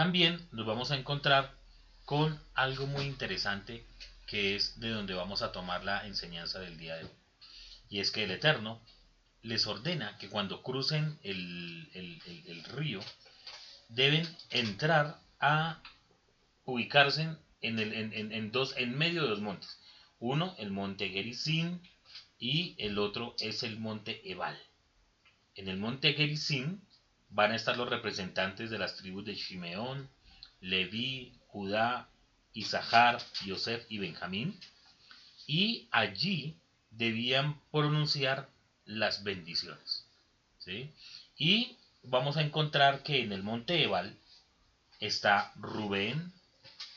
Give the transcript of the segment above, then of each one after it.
También nos vamos a encontrar con algo muy interesante que es de donde vamos a tomar la enseñanza del día de hoy. Y es que el Eterno les ordena que cuando crucen el, río deben entrar a ubicarse en, en, dos, en medio de dos montes. Uno, el monte Gerizim, y el otro es el monte Ebal. En el monte Gerizim van a estar los representantes de las tribus de Shimeón, Leví, Judá, Isahar, Yosef y Benjamín. Y allí debían pronunciar las bendiciones. Y vamos a encontrar que en el monte Ebal está Rubén,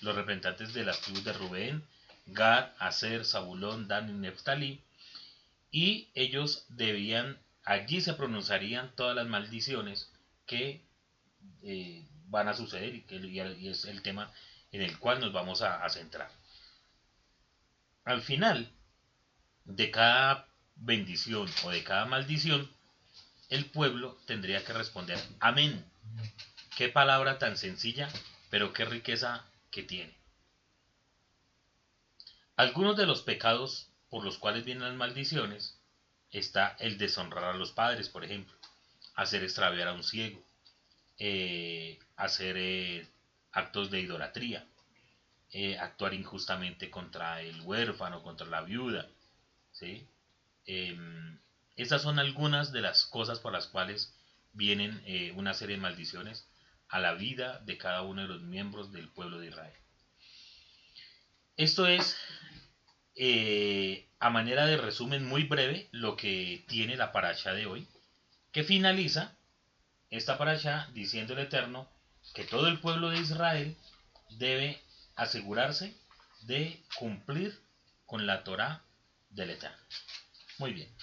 los representantes de las tribus de Rubén, Gad, Aser, Zabulón, Dan y Neftalí, y ellos debían, allí se pronunciarían todas las maldiciones que eh, van a suceder y que es el tema en el cual nos vamos a centrar. Al final de cada bendición o de cada maldición, el pueblo tendría que responder amén. Qué palabra tan sencilla, pero qué riqueza que tiene. Algunos de los pecados por los cuales vienen las maldiciones está el deshonrar a los padres, por ejemplo, hacer extraviar a un ciego, eh, hacer eh, actos de idolatría, eh, actuar injustamente contra el huérfano, contra la viuda, ¿sí? Em, esas son algunas de las cosas por las cuales vienen una serie de maldiciones a la vida de cada uno de los miembros del pueblo de Israel. Esto es, a manera de resumen muy breve, lo que tiene la paracha de hoy, que finaliza esta paracha diciendo el Eterno que todo el pueblo de Israel debe asegurarse de cumplir con la Torah del Eterno. Muy bien.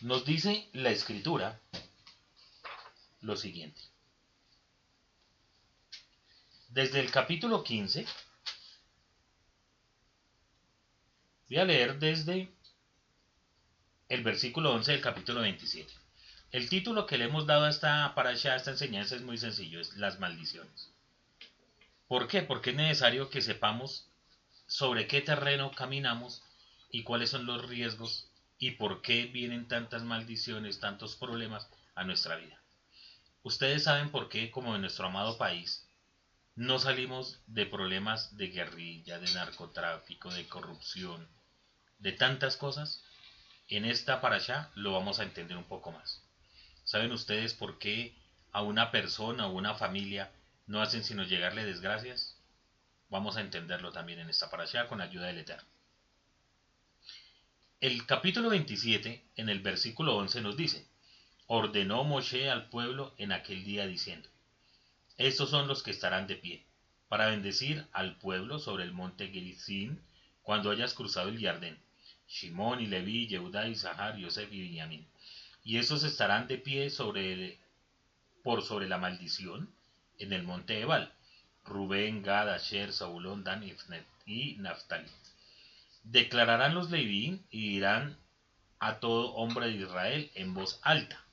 Nos dice la escritura lo siguiente. Desde el capítulo 15, voy a leer desde el versículo 11 del capítulo 27. El título que le hemos dado a esta parasha, a esta enseñanza es muy sencillo, es las maldiciones. ¿Por qué? Porque es necesario que sepamos sobre qué terreno caminamos y cuáles son los riesgos y por qué vienen tantas maldiciones, tantos problemas a nuestra vida. Ustedes saben por qué, como en nuestro amado país, no salimos de problemas de guerrilla, de narcotráfico, de corrupción, de tantas cosas. En esta para allá lo vamos a entender un poco más. ¿Saben ustedes por qué a una persona o una familia no hacen sino llegarle desgracias? Vamos a entenderlo también en esta para allá con ayuda del Eterno. El capítulo 27, en el versículo 11, nos dice, ordenó Moshe al pueblo en aquel día diciendo, estos son los que estarán de pie, para bendecir al pueblo sobre el monte Gerizim cuando hayas cruzado el Yardén, Shimón y Leví, Yehudá, Isahar, Yosef y Benjamín. Y estos estarán de pie sobre, por sobre la maldición en el monte Ebal, Rubén, Gad, Asher, Saulón, Dan y Naftali. Declararán los Leví y dirán a todo hombre de Israel en voz alta.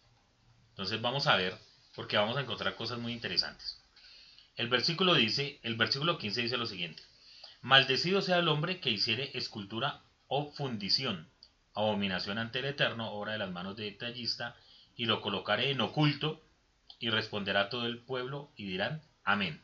Entonces vamos a ver, porque vamos a encontrar cosas muy interesantes. El versículo dice, el versículo 15 dice lo siguiente: Maldecido sea el hombre que hiciere escultura o fundición, abominación ante el Eterno, obra de las manos de tallista, y lo colocaré en oculto, y responderá todo el pueblo, y dirán, Amén.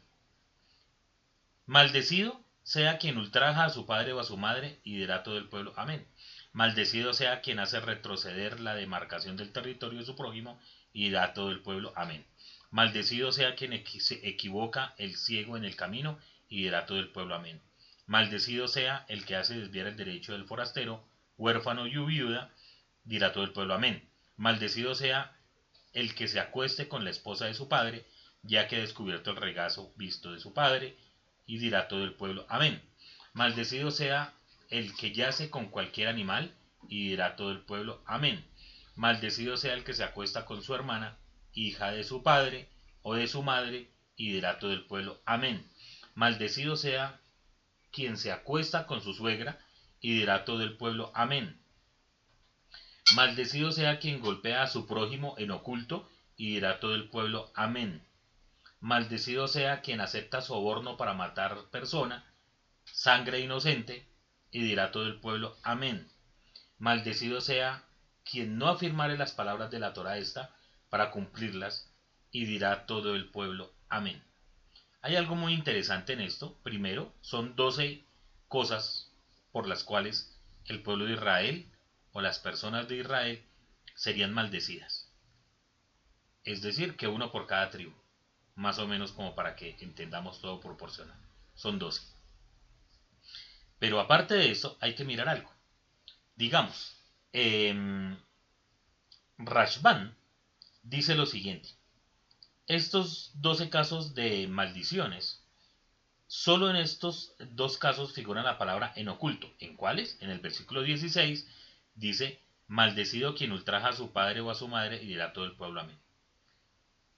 Maldecido sea quien ultraja a su padre o a su madre, y dirá todo el pueblo, amén. Maldecido sea quien hace retroceder la demarcación del territorio de su prójimo, y dirá todo el pueblo, amén. Maldecido sea quien se equivoca el ciego en el camino, y dirá todo el pueblo, amén. Maldecido sea el que hace desviar el derecho del forastero, huérfano y viuda, dirá todo el pueblo, amén. Maldecido sea el que se acueste con la esposa de su padre, ya que ha descubierto el regazo visto de su padre, y dirá todo el pueblo, amén. Maldecido sea el que yace con cualquier animal, y dirá todo el pueblo, amén. Maldecido sea el que se acuesta con su hermana, hija de su padre o de su madre, y dirá todo el pueblo, amén. Maldecido sea quien se acuesta con su suegra, y dirá todo el pueblo, amén. Maldecido sea quien golpea a su prójimo en oculto, y dirá todo el pueblo, amén. maldecido sea quien acepta soborno para matar persona, sangre inocente, y dirá todo el pueblo, amén. Maldecido sea quien no afirmare las palabras de la Torah esta para cumplirlas, y dirá todo el pueblo, amén. Hay algo muy interesante en esto. Primero, son doce cosas por las cuales el pueblo de Israel o las personas de Israel serían maldecidas. Es decir, que uno por cada tribu. Más o menos como para que entendamos todo proporcional. Son doce. Pero aparte de eso, hay que mirar algo. Digamos, eh, Rashban dice lo siguiente. Estos 12 casos de maldiciones, solo en estos dos casos figura la palabra en oculto. ¿En cuáles? En el versículo 16 dice, maldecido quien ultraja a su padre o a su madre y dirá todo el pueblo amén.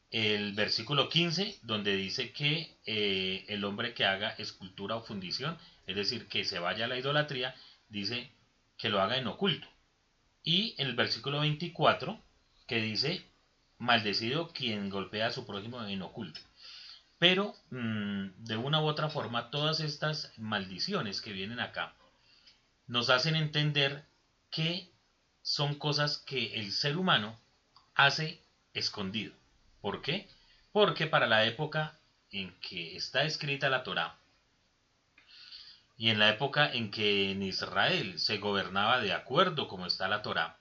El versículo 15, donde dice que eh, el hombre que haga escultura o fundición, es decir, que se vaya a la idolatría, dice que lo haga en oculto. Y el versículo 24, que dice maldecido quien golpea a su prójimo en oculto. Pero mm, de una u otra forma, todas estas maldiciones que vienen acá nos hacen entender que son cosas que el ser humano hace escondido. ¿Por qué? Porque para la época en que está escrita la Torá y en la época en que en Israel se gobernaba de acuerdo como está la Torá,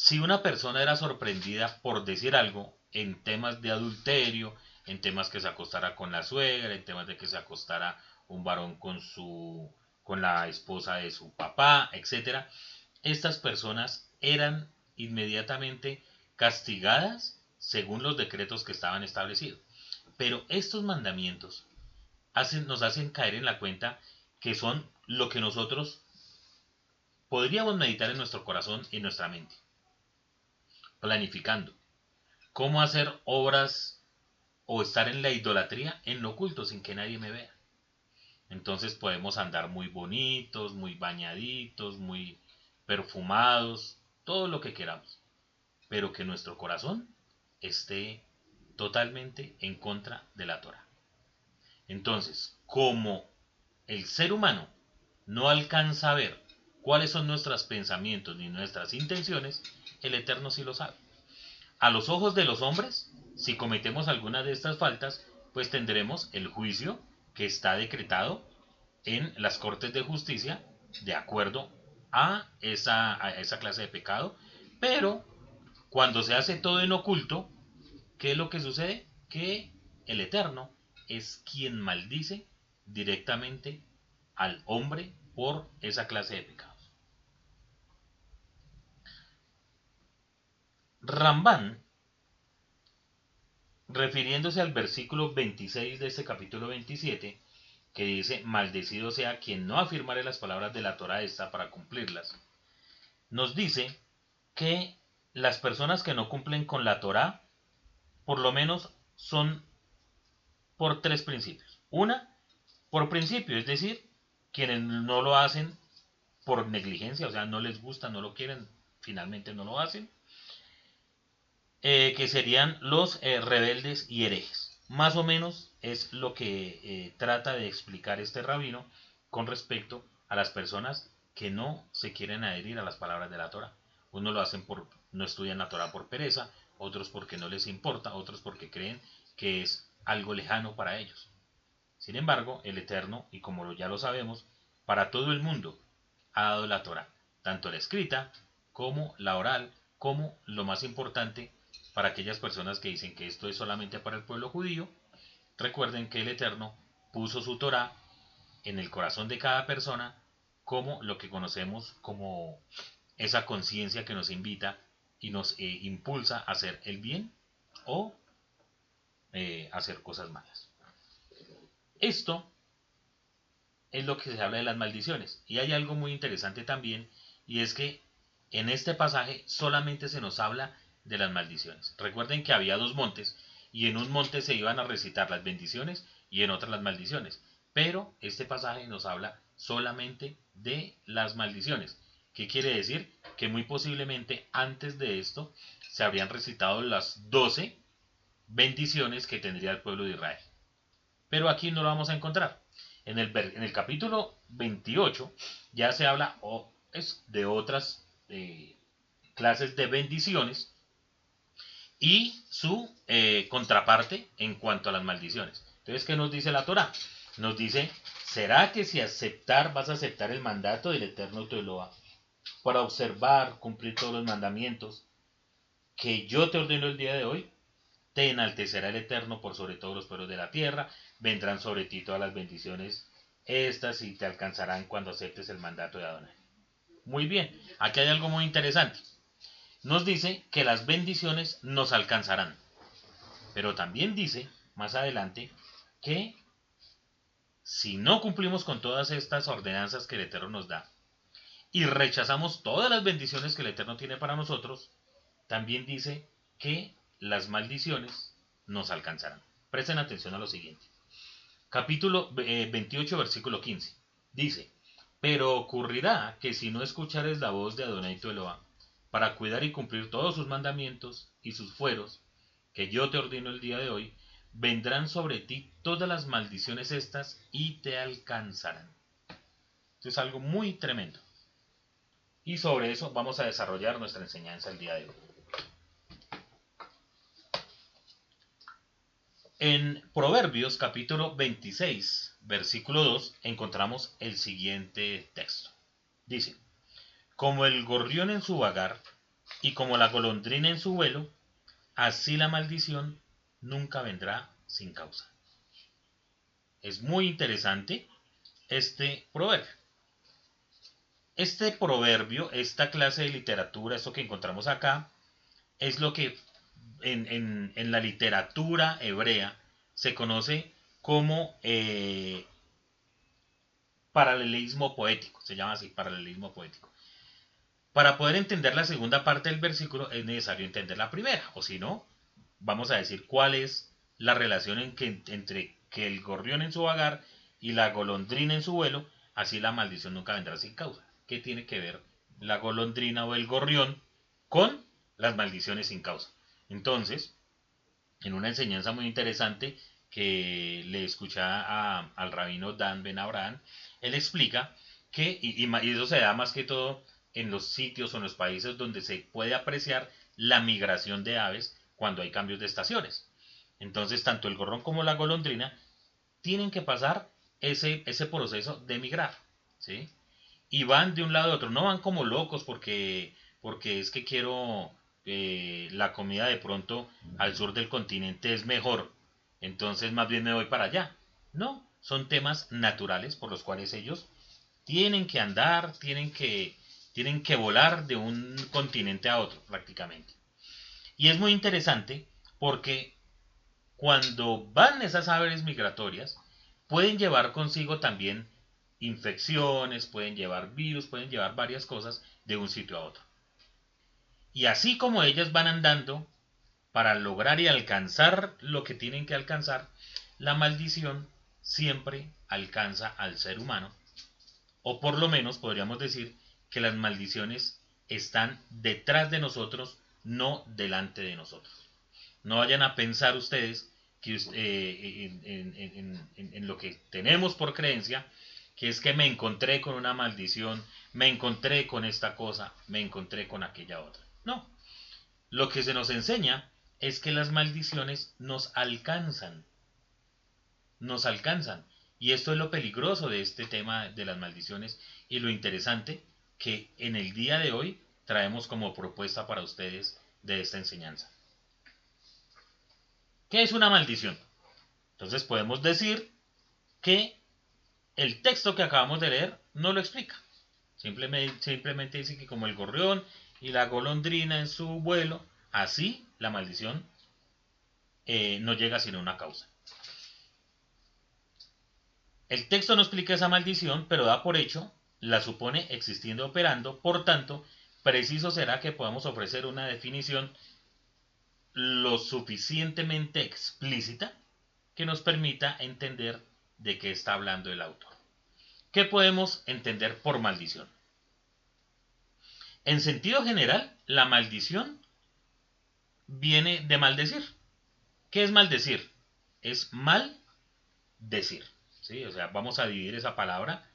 si una persona era sorprendida por decir algo en temas de adulterio, en temas que se acostara con la suegra, en temas de que se acostara un varón con su con la esposa de su papá, etcétera, estas personas eran inmediatamente castigadas según los decretos que estaban establecidos. Pero estos mandamientos nos hacen caer en la cuenta que son lo que nosotros podríamos meditar en nuestro corazón y en nuestra mente planificando. ¿Cómo hacer obras o estar en la idolatría en lo oculto sin que nadie me vea? Entonces podemos andar muy bonitos, muy bañaditos, muy perfumados, todo lo que queramos. Pero que nuestro corazón esté totalmente en contra de la Torah. Entonces, como el ser humano no alcanza a ver cuáles son nuestros pensamientos ni nuestras intenciones, el Eterno sí lo sabe. A los ojos de los hombres, si cometemos alguna de estas faltas, pues tendremos el juicio que está decretado en las cortes de justicia de acuerdo a esa, a esa clase de pecado. Pero cuando se hace todo en oculto, ¿qué es lo que sucede? Que el Eterno es quien maldice directamente al hombre por esa clase de pecado. Rambán, refiriéndose al versículo 26 de este capítulo 27, que dice, maldecido sea quien no afirmare las palabras de la Torah esta para cumplirlas, nos dice que las personas que no cumplen con la Torah, por lo menos son por tres principios. Una, por principio, es decir, quienes no lo hacen por negligencia, o sea, no les gusta, no lo quieren, finalmente no lo hacen. Eh, que serían los eh, rebeldes y herejes. Más o menos es lo que eh, trata de explicar este rabino con respecto a las personas que no se quieren adherir a las palabras de la Torah. Unos lo hacen por no estudian la Torah por pereza, otros porque no les importa, otros porque creen que es algo lejano para ellos. Sin embargo, el Eterno, y como ya lo sabemos, para todo el mundo ha dado la Torah, tanto la escrita como la oral, como lo más importante, para aquellas personas que dicen que esto es solamente para el pueblo judío, recuerden que el Eterno puso su Torah en el corazón de cada persona como lo que conocemos como esa conciencia que nos invita y nos eh, impulsa a hacer el bien o eh, hacer cosas malas. Esto es lo que se habla de las maldiciones. Y hay algo muy interesante también, y es que en este pasaje solamente se nos habla de las maldiciones. Recuerden que había dos montes y en un monte se iban a recitar las bendiciones y en otras las maldiciones. Pero este pasaje nos habla solamente de las maldiciones. ¿Qué quiere decir? Que muy posiblemente antes de esto se habrían recitado las doce bendiciones que tendría el pueblo de Israel. Pero aquí no lo vamos a encontrar. En el, en el capítulo 28 ya se habla es de otras eh, clases de bendiciones y su eh, contraparte en cuanto a las maldiciones. Entonces, ¿qué nos dice la Torah? Nos dice, ¿será que si aceptar vas a aceptar el mandato del Eterno Teloa para observar, cumplir todos los mandamientos que yo te ordeno el día de hoy? Te enaltecerá el Eterno por sobre todos los pueblos de la tierra, vendrán sobre ti todas las bendiciones estas y te alcanzarán cuando aceptes el mandato de Adonai. Muy bien, aquí hay algo muy interesante. Nos dice que las bendiciones nos alcanzarán. Pero también dice, más adelante, que si no cumplimos con todas estas ordenanzas que el Eterno nos da y rechazamos todas las bendiciones que el Eterno tiene para nosotros, también dice que las maldiciones nos alcanzarán. Presten atención a lo siguiente. Capítulo 28, eh, versículo 15. Dice, pero ocurrirá que si no escuchares la voz de Adonai tu Eloah, para cuidar y cumplir todos sus mandamientos y sus fueros, que yo te ordeno el día de hoy, vendrán sobre ti todas las maldiciones estas y te alcanzarán. Esto es algo muy tremendo. Y sobre eso vamos a desarrollar nuestra enseñanza el día de hoy. En Proverbios capítulo 26, versículo 2, encontramos el siguiente texto. Dice, como el gorrión en su vagar y como la golondrina en su vuelo, así la maldición nunca vendrá sin causa. Es muy interesante este proverbio. Este proverbio, esta clase de literatura, esto que encontramos acá, es lo que en, la literatura hebrea se conoce como eh, paralelismo poético, se llama así, paralelismo poético. Para poder entender la segunda parte del versículo es necesario entender la primera, o si no, vamos a decir cuál es la relación entre que el gorrión en su vagar y la golondrina en su vuelo, así la maldición nunca vendrá sin causa. ¿Qué tiene que ver la golondrina o el gorrión con las maldiciones sin causa? Entonces, en una enseñanza muy interesante que le escucha al rabino Dan Ben Abraham, él explica que, y, y, eso se da más que todo en los sitios o en los países donde se puede apreciar la migración de aves cuando hay cambios de estaciones. Entonces, tanto el gorrón como la golondrina tienen que pasar ese, ese proceso de migrar, ¿sí? Y van de un lado a otro, no van como locos porque, porque es que quiero eh, la comida de pronto al sur del continente es mejor, entonces más bien me voy para allá. No, son temas naturales por los cuales ellos tienen que andar, tienen que, tienen que volar de un continente a otro prácticamente. Y es muy interesante porque cuando van esas aves migratorias, pueden llevar consigo también infecciones, pueden llevar virus, pueden llevar varias cosas de un sitio a otro. Y así como ellas van andando para lograr y alcanzar lo que tienen que alcanzar, la maldición siempre alcanza al ser humano. O por lo menos podríamos decir que las maldiciones están detrás de nosotros, no delante de nosotros. No vayan a pensar ustedes que, eh, en, lo que tenemos por creencia, que es que me encontré con una maldición, me encontré con esta cosa, me encontré con aquella otra. No. Lo que se nos enseña es que las maldiciones nos alcanzan. Nos alcanzan. Y esto es lo peligroso de este tema de las maldiciones y lo interesante que en el día de hoy traemos como propuesta para ustedes de esta enseñanza. ¿Qué es una maldición? Entonces podemos decir que el texto que acabamos de leer no lo explica. Simplemente, dice que como el gorrión y la golondrina en su vuelo, así la maldición eh, no llega sin una causa. El texto no explica esa maldición, pero da por hecho, la supone existiendo operando, por tanto, preciso será que podamos ofrecer una definición lo suficientemente explícita que nos permita entender de qué está hablando el autor. ¿Qué podemos entender por maldición? En sentido general, la maldición viene de maldecir. ¿Qué es maldecir? Es mal decir. ¿sí? O sea, vamos a dividir esa palabra,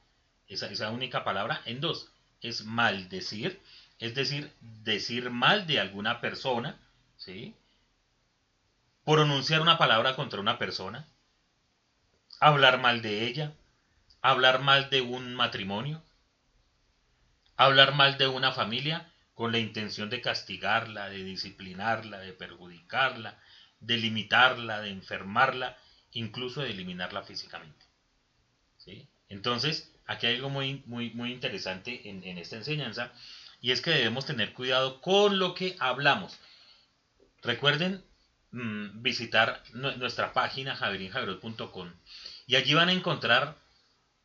esa, esa única palabra, en dos. Es maldecir, es decir, decir mal de alguna persona, ¿sí? pronunciar una palabra contra una persona, hablar mal de ella, hablar mal de un matrimonio, hablar mal de una familia con la intención de castigarla, de disciplinarla, de perjudicarla, de limitarla, de enfermarla, incluso de eliminarla físicamente. ¿Sí? Entonces, aquí hay algo muy, muy, muy interesante en, esta enseñanza y es que debemos tener cuidado con lo que hablamos. Recuerden mm, visitar nuestra página javerinjaverot.com y allí van a encontrar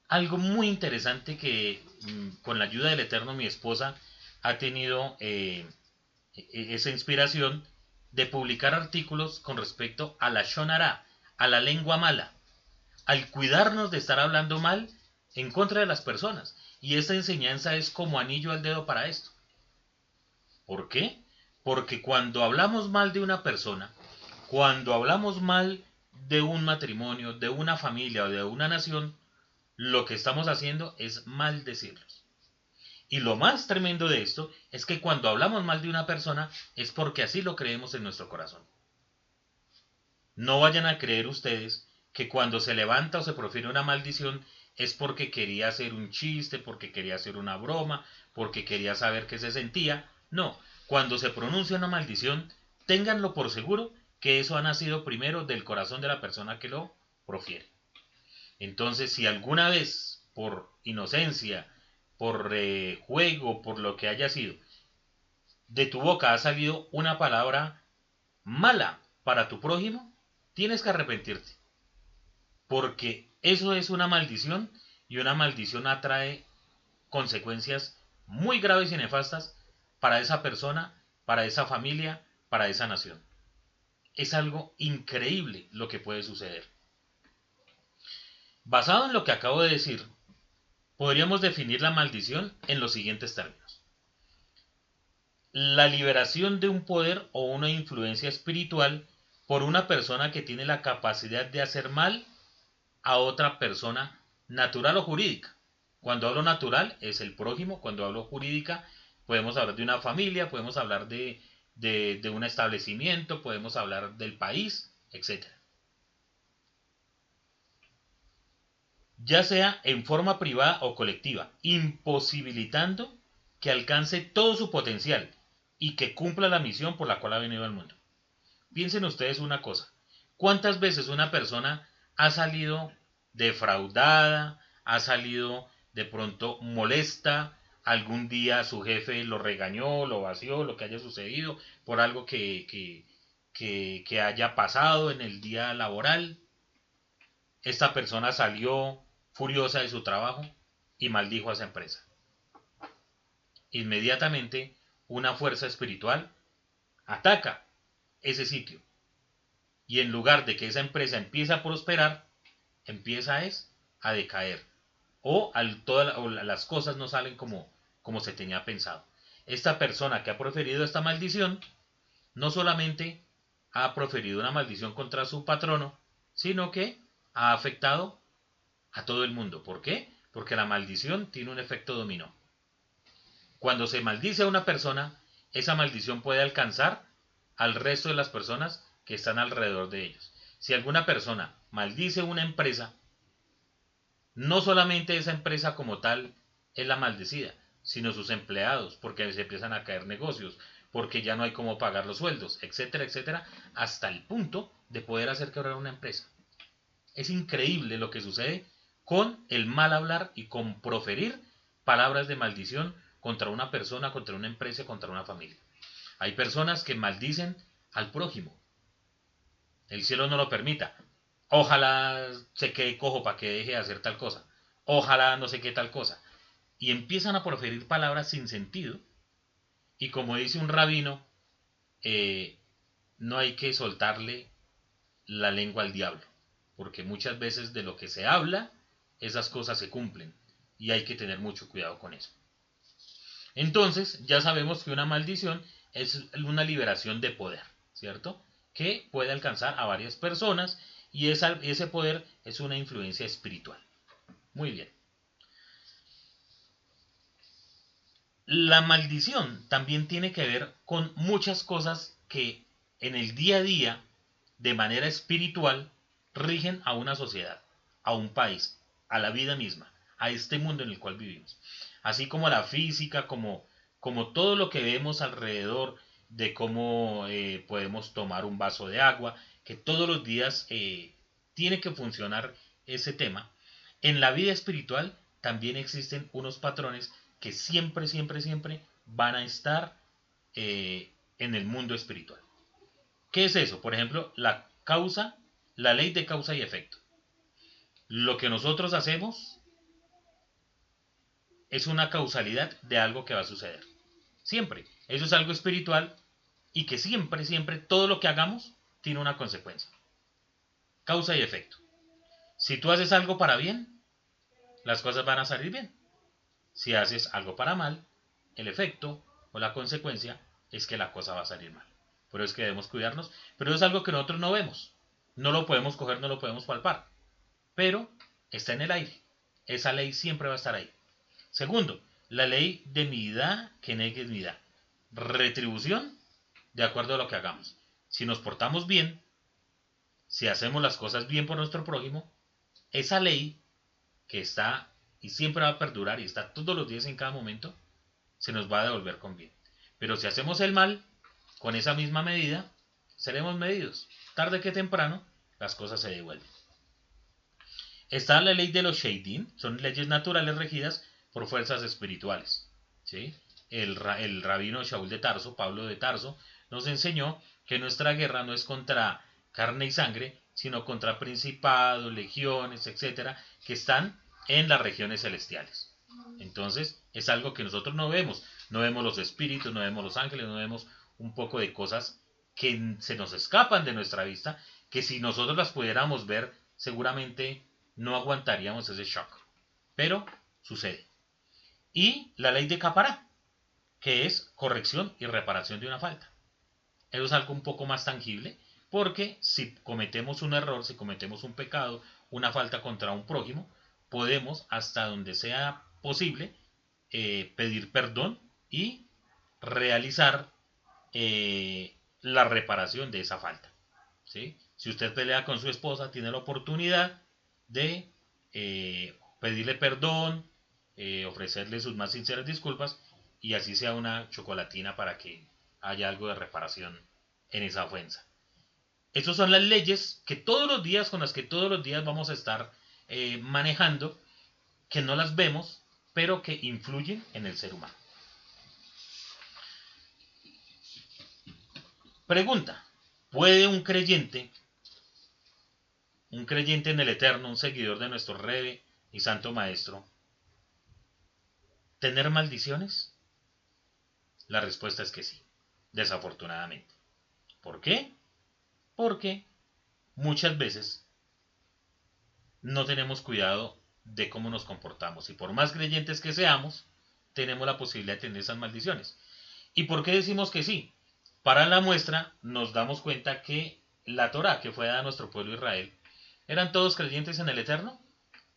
algo muy interesante que mm, con la ayuda del Eterno mi esposa ha tenido eh, e-, esa inspiración de publicar artículos con respecto a la Shonara, a la lengua mala, al cuidarnos de estar hablando mal en contra de las personas. Y esta enseñanza es como anillo al dedo para esto. ¿Por qué? Porque cuando hablamos mal de una persona, cuando hablamos mal de un matrimonio, de una familia o de una nación, lo que estamos haciendo es maldecirlos. Y lo más tremendo de esto es que cuando hablamos mal de una persona es porque así lo creemos en nuestro corazón. No vayan a creer ustedes que cuando se levanta o se profiere una maldición es porque quería hacer un chiste, porque quería hacer una broma, porque quería saber qué se sentía. No, cuando se pronuncia una maldición, ténganlo por seguro que eso ha nacido primero del corazón de la persona que lo profiere. Entonces, si alguna vez, por inocencia, por eh, juego, por lo que haya sido, de tu boca ha salido una palabra mala para tu prójimo, tienes que arrepentirte. Porque eso es una maldición y una maldición atrae consecuencias muy graves y nefastas para esa persona, para esa familia, para esa nación. Es algo increíble lo que puede suceder. Basado en lo que acabo de decir, podríamos definir la maldición en los siguientes términos. La liberación de un poder o una influencia espiritual por una persona que tiene la capacidad de hacer mal a otra persona natural o jurídica. Cuando hablo natural es el prójimo, cuando hablo jurídica podemos hablar de una familia, podemos hablar de, de un establecimiento, podemos hablar del país, etc. ya sea en forma privada o colectiva, imposibilitando que alcance todo su potencial y que cumpla la misión por la cual ha venido al mundo. Piensen ustedes una cosa, ¿cuántas veces una persona ha salido defraudada, ha salido de pronto molesta, algún día su jefe lo regañó, lo vació, lo que haya sucedido por algo que, que, que haya pasado en el día laboral? Esta persona salió furiosa de su trabajo y maldijo a esa empresa. Inmediatamente, una fuerza espiritual ataca ese sitio. Y en lugar de que esa empresa empiece a prosperar, empieza es a decaer. O, al, todas las cosas no salen como, como se tenía pensado. Esta persona que ha proferido esta maldición, no solamente ha proferido una maldición contra su patrono, sino que ha afectado a todo el mundo. ¿Por qué? Porque la maldición tiene un efecto dominó. Cuando se maldice a una persona, esa maldición puede alcanzar al resto de las personas que están alrededor de ellos. Si alguna persona maldice una empresa, no solamente esa empresa como tal es la maldecida, sino sus empleados, porque se empiezan a caer negocios, porque ya no hay cómo pagar los sueldos, etcétera, etcétera, hasta el punto de poder hacer quebrar una empresa. Es increíble lo que sucede con el mal hablar y con proferir palabras de maldición contra una persona, contra una empresa, contra una familia. Hay personas que maldicen al prójimo. El cielo no lo permita. Ojalá se quede cojo para que deje de hacer tal cosa. Ojalá no sé qué tal cosa. Y empiezan a proferir palabras sin sentido. Y como dice un rabino, eh, no hay que soltarle la lengua al diablo. Porque muchas veces de lo que se habla esas cosas se cumplen y hay que tener mucho cuidado con eso. Entonces, ya sabemos que una maldición es una liberación de poder, ¿cierto? Que puede alcanzar a varias personas y ese poder es una influencia espiritual. Muy bien. La maldición también tiene que ver con muchas cosas que en el día a día, de manera espiritual, rigen a una sociedad, a un país, a la vida misma, a este mundo en el cual vivimos. Así como la física, como, como todo lo que vemos alrededor de cómo eh, podemos tomar un vaso de agua, que todos los días eh, tiene que funcionar ese tema. En la vida espiritual también existen unos patrones que siempre, siempre, siempre van a estar eh, en el mundo espiritual. ¿Qué es eso? Por ejemplo, la causa, la ley de causa y efecto. Lo que nosotros hacemos es una causalidad de algo que va a suceder. Siempre. Eso es algo espiritual y que siempre, siempre, todo lo que hagamos tiene una consecuencia. Causa y efecto. Si tú haces algo para bien, las cosas van a salir bien. Si haces algo para mal, el efecto o la consecuencia es que la cosa va a salir mal. Por eso es que debemos cuidarnos, pero es algo que nosotros no vemos. No lo podemos coger, no lo podemos palpar. Pero está en el aire. Esa ley siempre va a estar ahí. Segundo, la ley de midá que negue midá. Retribución de acuerdo a lo que hagamos. Si nos portamos bien, si hacemos las cosas bien por nuestro prójimo, esa ley que está y siempre va a perdurar y está todos los días en cada momento, se nos va a devolver con bien. Pero si hacemos el mal, con esa misma medida, seremos medidos. Tarde que temprano, las cosas se devuelven. Está la ley de los Sheidim, son leyes naturales regidas por fuerzas espirituales. ¿sí? El, rabino Shaul de Tarso, Pablo de Tarso, nos enseñó que nuestra guerra no es contra carne y sangre, sino contra principados, legiones, etcétera, que están en las regiones celestiales. Entonces, es algo que nosotros no vemos. No vemos los espíritus, no vemos los ángeles, no vemos un poco de cosas que se nos escapan de nuestra vista, que si nosotros las pudiéramos ver, seguramente no aguantaríamos ese shock. Pero sucede. Y la ley de Capará, que es corrección y reparación de una falta. Eso es algo un poco más tangible, porque si cometemos un error, si cometemos un pecado, una falta contra un prójimo, podemos, hasta donde sea posible, eh, pedir perdón y realizar eh, la reparación de esa falta. Si usted pelea con su esposa, tiene la oportunidad de eh, pedirle perdón, ofrecerle sus más sinceras disculpas y así sea una chocolatina para que haya algo de reparación en esa ofensa. Estas son las leyes que todos los días, con las que todos los días vamos a estar eh, manejando, que no las vemos, pero que influyen en el ser humano. Pregunta, ¿puede un creyente, un creyente en el Eterno, un seguidor de nuestro Rey y Santo Maestro, tener maldiciones? La respuesta es que sí, desafortunadamente. ¿Por qué? Porque muchas veces no tenemos cuidado de cómo nos comportamos. Y por más creyentes que seamos, tenemos la posibilidad de tener esas maldiciones. ¿Y por qué decimos que sí? Para la muestra nos damos cuenta que la Torah que fue dada a nuestro pueblo Israel, ¿eran todos creyentes en el Eterno?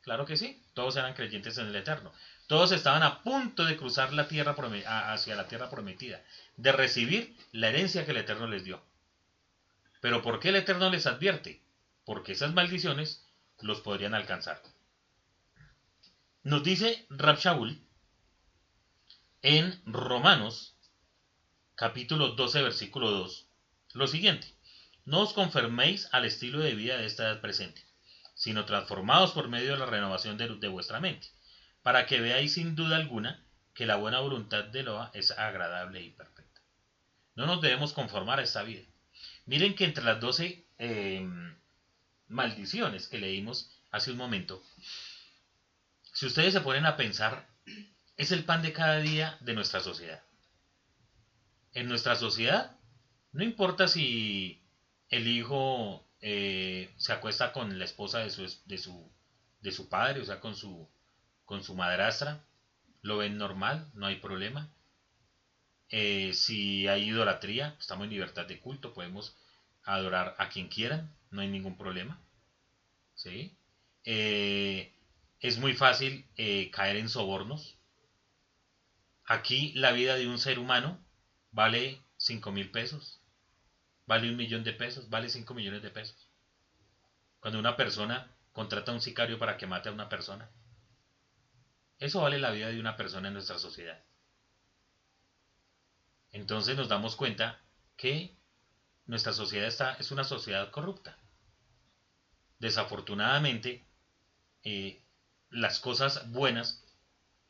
Claro que sí, todos eran creyentes en el Eterno. Todos estaban a punto de cruzar la tierra hacia la tierra prometida, de recibir la herencia que el Eterno les dio. Pero ¿por qué el Eterno les advierte? Porque esas maldiciones los podrían alcanzar. Nos dice Rab en Romanos capítulo 12 versículo 2 lo siguiente. No os confirméis al estilo de vida de esta edad presente, sino transformados por medio de la renovación de, de vuestra mente, para que veáis sin duda alguna que la buena voluntad de Loa es agradable y perfecta. No nos debemos conformar a esta vida, Miren que entre las 12 em, maldiciones que leímos hace un momento, si ustedes se ponen a pensar, es el pan de cada día de nuestra sociedad. En nuestra sociedad, no importa si el hijo eh, se acuesta con la esposa de su, de su, de su padre, o sea, con su, con su madrastra, lo ven normal, no hay problema. Eh, si hay idolatría, estamos en libertad de culto, podemos adorar a quien quieran, no hay ningún problema. ¿Sí? Eh, es muy fácil eh, caer en sobornos. Aquí la vida de un ser humano vale 5 mil pesos, vale un millón de pesos, vale 5 millones de pesos. Cuando una persona contrata a un sicario para que mate a una persona, eso vale la vida de una persona en nuestra sociedad. Entonces nos damos cuenta que nuestra sociedad está, es una sociedad corrupta. Desafortunadamente, eh, las cosas buenas,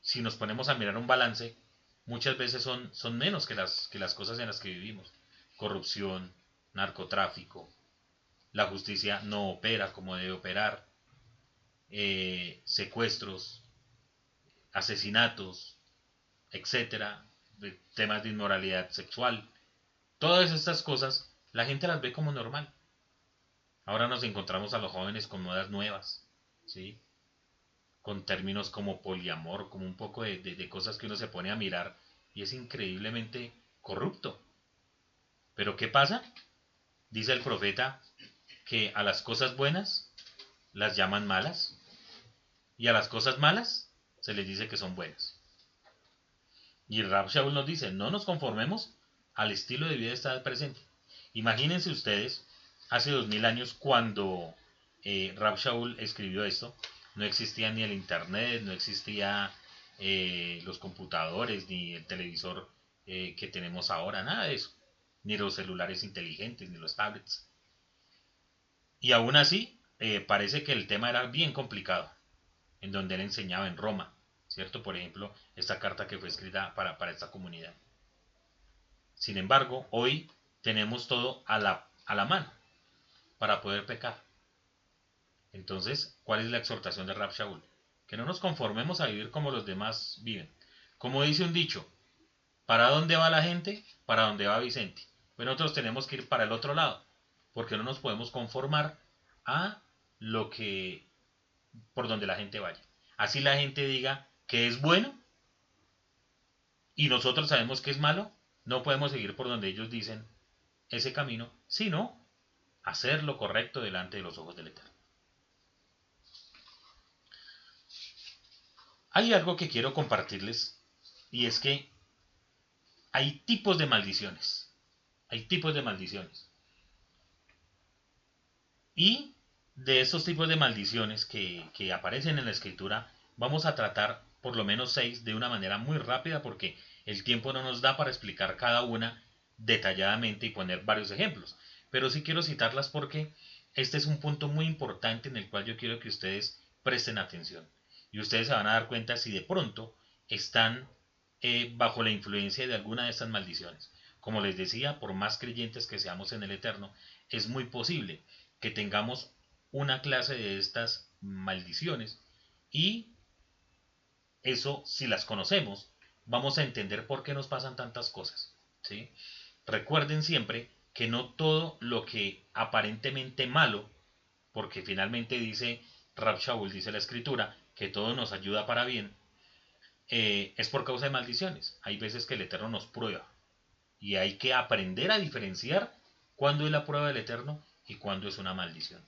si nos ponemos a mirar un balance, muchas veces son, son menos que las, que las cosas en las que vivimos. Corrupción, narcotráfico, la justicia no opera como debe operar, eh, secuestros, asesinatos, etcétera, temas de inmoralidad sexual. Todas estas cosas la gente las ve como normal. Ahora nos encontramos a los jóvenes con modas nuevas, ¿sí? Con términos como poliamor, como un poco de, de cosas que uno se pone a mirar y es increíblemente corrupto. Pero ¿qué pasa? Dice el profeta que a las cosas buenas las llaman malas y a las cosas malas se les dice que son buenas. Y Rab Shaul nos dice, no nos conformemos al estilo de vida de esta presente. Imagínense ustedes, hace dos mil años cuando eh, Rab Shaul escribió esto, no existía ni el internet, no existía eh, los computadores, ni el televisor eh, que tenemos ahora, nada de eso, ni los celulares inteligentes, ni los tablets. Y aún así, eh, parece que el tema era bien complicado, en donde él enseñaba en Roma, ¿cierto? Por ejemplo, esta carta que fue escrita para, para esta comunidad. Sin embargo, hoy tenemos todo a la, a la mano para poder pecar. Entonces, ¿cuál es la exhortación de Rab Shaul? Que no nos conformemos a vivir como los demás viven. Como dice un dicho, ¿para dónde va la gente? Para dónde va Vicente. Pues nosotros tenemos que ir para el otro lado, porque no nos podemos conformar a lo que por donde la gente vaya. Así la gente diga que es bueno y nosotros sabemos que es malo, no podemos seguir por donde ellos dicen ese camino, sino hacer lo correcto delante de los ojos del Eterno. Hay algo que quiero compartirles y es que hay tipos de maldiciones. Hay tipos de maldiciones. Y de esos tipos de maldiciones que, que, aparecen en la escritura, vamos a tratar por lo menos seis de una manera muy rápida porque el tiempo no nos da para explicar cada una detalladamente y poner varios ejemplos. Pero sí quiero citarlas porque este es un punto muy importante en el cual yo quiero que ustedes presten atención. Y ustedes se van a dar cuenta si de pronto están eh, bajo la influencia de alguna de estas maldiciones. Como les decía, por más creyentes que seamos en el Eterno, es muy posible que tengamos una clase de estas maldiciones y eso, si las conocemos, vamos a entender por qué nos pasan tantas cosas. ¿sí? Recuerden siempre que no todo lo que aparentemente malo, porque finalmente dice Rab Shaul, dice la escritura, que todo nos ayuda para bien, eh, es por causa de maldiciones. Hay veces que el Eterno nos prueba y hay que aprender a diferenciar cuándo es la prueba del Eterno y cuándo es una maldición.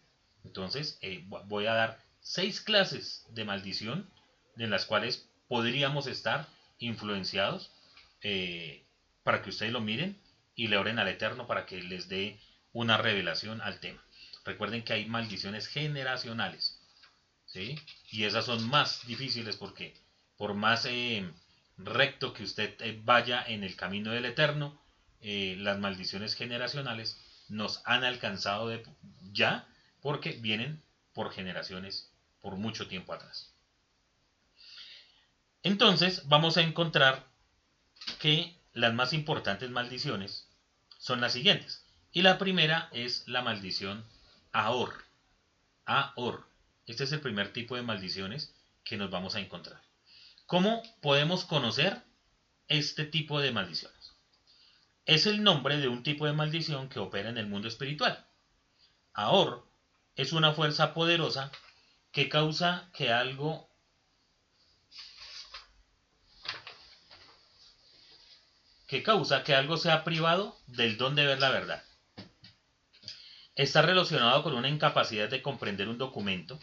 Entonces, eh, voy a dar seis clases de maldición en las cuales podríamos estar influenciados eh, para que ustedes lo miren y le oren al Eterno para que les dé una revelación al tema. Recuerden que hay maldiciones generacionales. ¿sí? Y esas son más difíciles porque por más eh, recto que usted vaya en el camino del Eterno, las maldiciones generacionales nos han alcanzado ya porque vienen por generaciones, por mucho tiempo atrás. Entonces vamos a encontrar que las más importantes maldiciones son las siguientes. Y la primera es la maldición Ahor. Ahor. Este es el primer tipo de maldiciones que nos vamos a encontrar. ¿Cómo podemos conocer este tipo de maldiciones? Es el nombre de un tipo de maldición que opera en el mundo espiritual. Ahor es una fuerza poderosa que causa que algo que causa que algo sea privado del don de ver la verdad. está relacionado con una incapacidad de comprender un documento,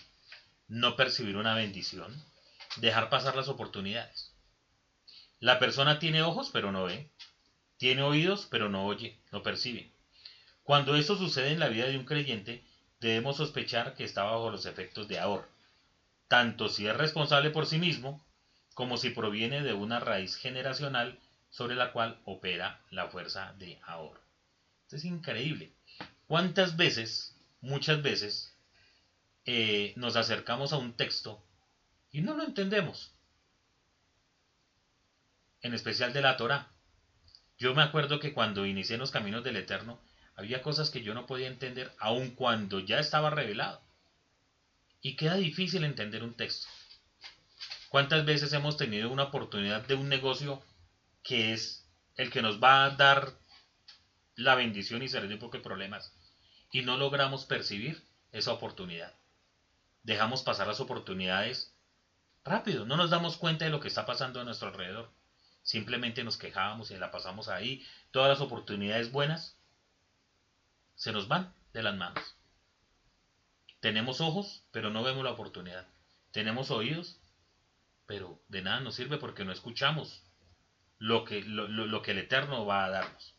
no percibir una bendición, dejar pasar las oportunidades. La persona tiene ojos pero no ve, tiene oídos pero no oye, no percibe. Cuando esto sucede en la vida de un creyente, debemos sospechar que está bajo los efectos de ahorro, tanto si es responsable por sí mismo, como si proviene de una raíz generacional sobre la cual opera la fuerza de ahorro. Esto es increíble. ¿Cuántas veces, muchas veces, eh, nos acercamos a un texto y no lo entendemos? En especial de la Torah. Yo me acuerdo que cuando inicié los caminos del Eterno, había cosas que yo no podía entender aun cuando ya estaba revelado. Y queda difícil entender un texto. ¿Cuántas veces hemos tenido una oportunidad de un negocio que es el que nos va a dar la bendición y salir un poco de problemas? y no logramos percibir esa oportunidad. Dejamos pasar las oportunidades rápido, no nos damos cuenta de lo que está pasando a nuestro alrededor. Simplemente nos quejamos y la pasamos ahí. Todas las oportunidades buenas se nos van de las manos. Tenemos ojos, pero no vemos la oportunidad. Tenemos oídos, pero de nada nos sirve porque no escuchamos lo que, lo, lo que el Eterno va a darnos.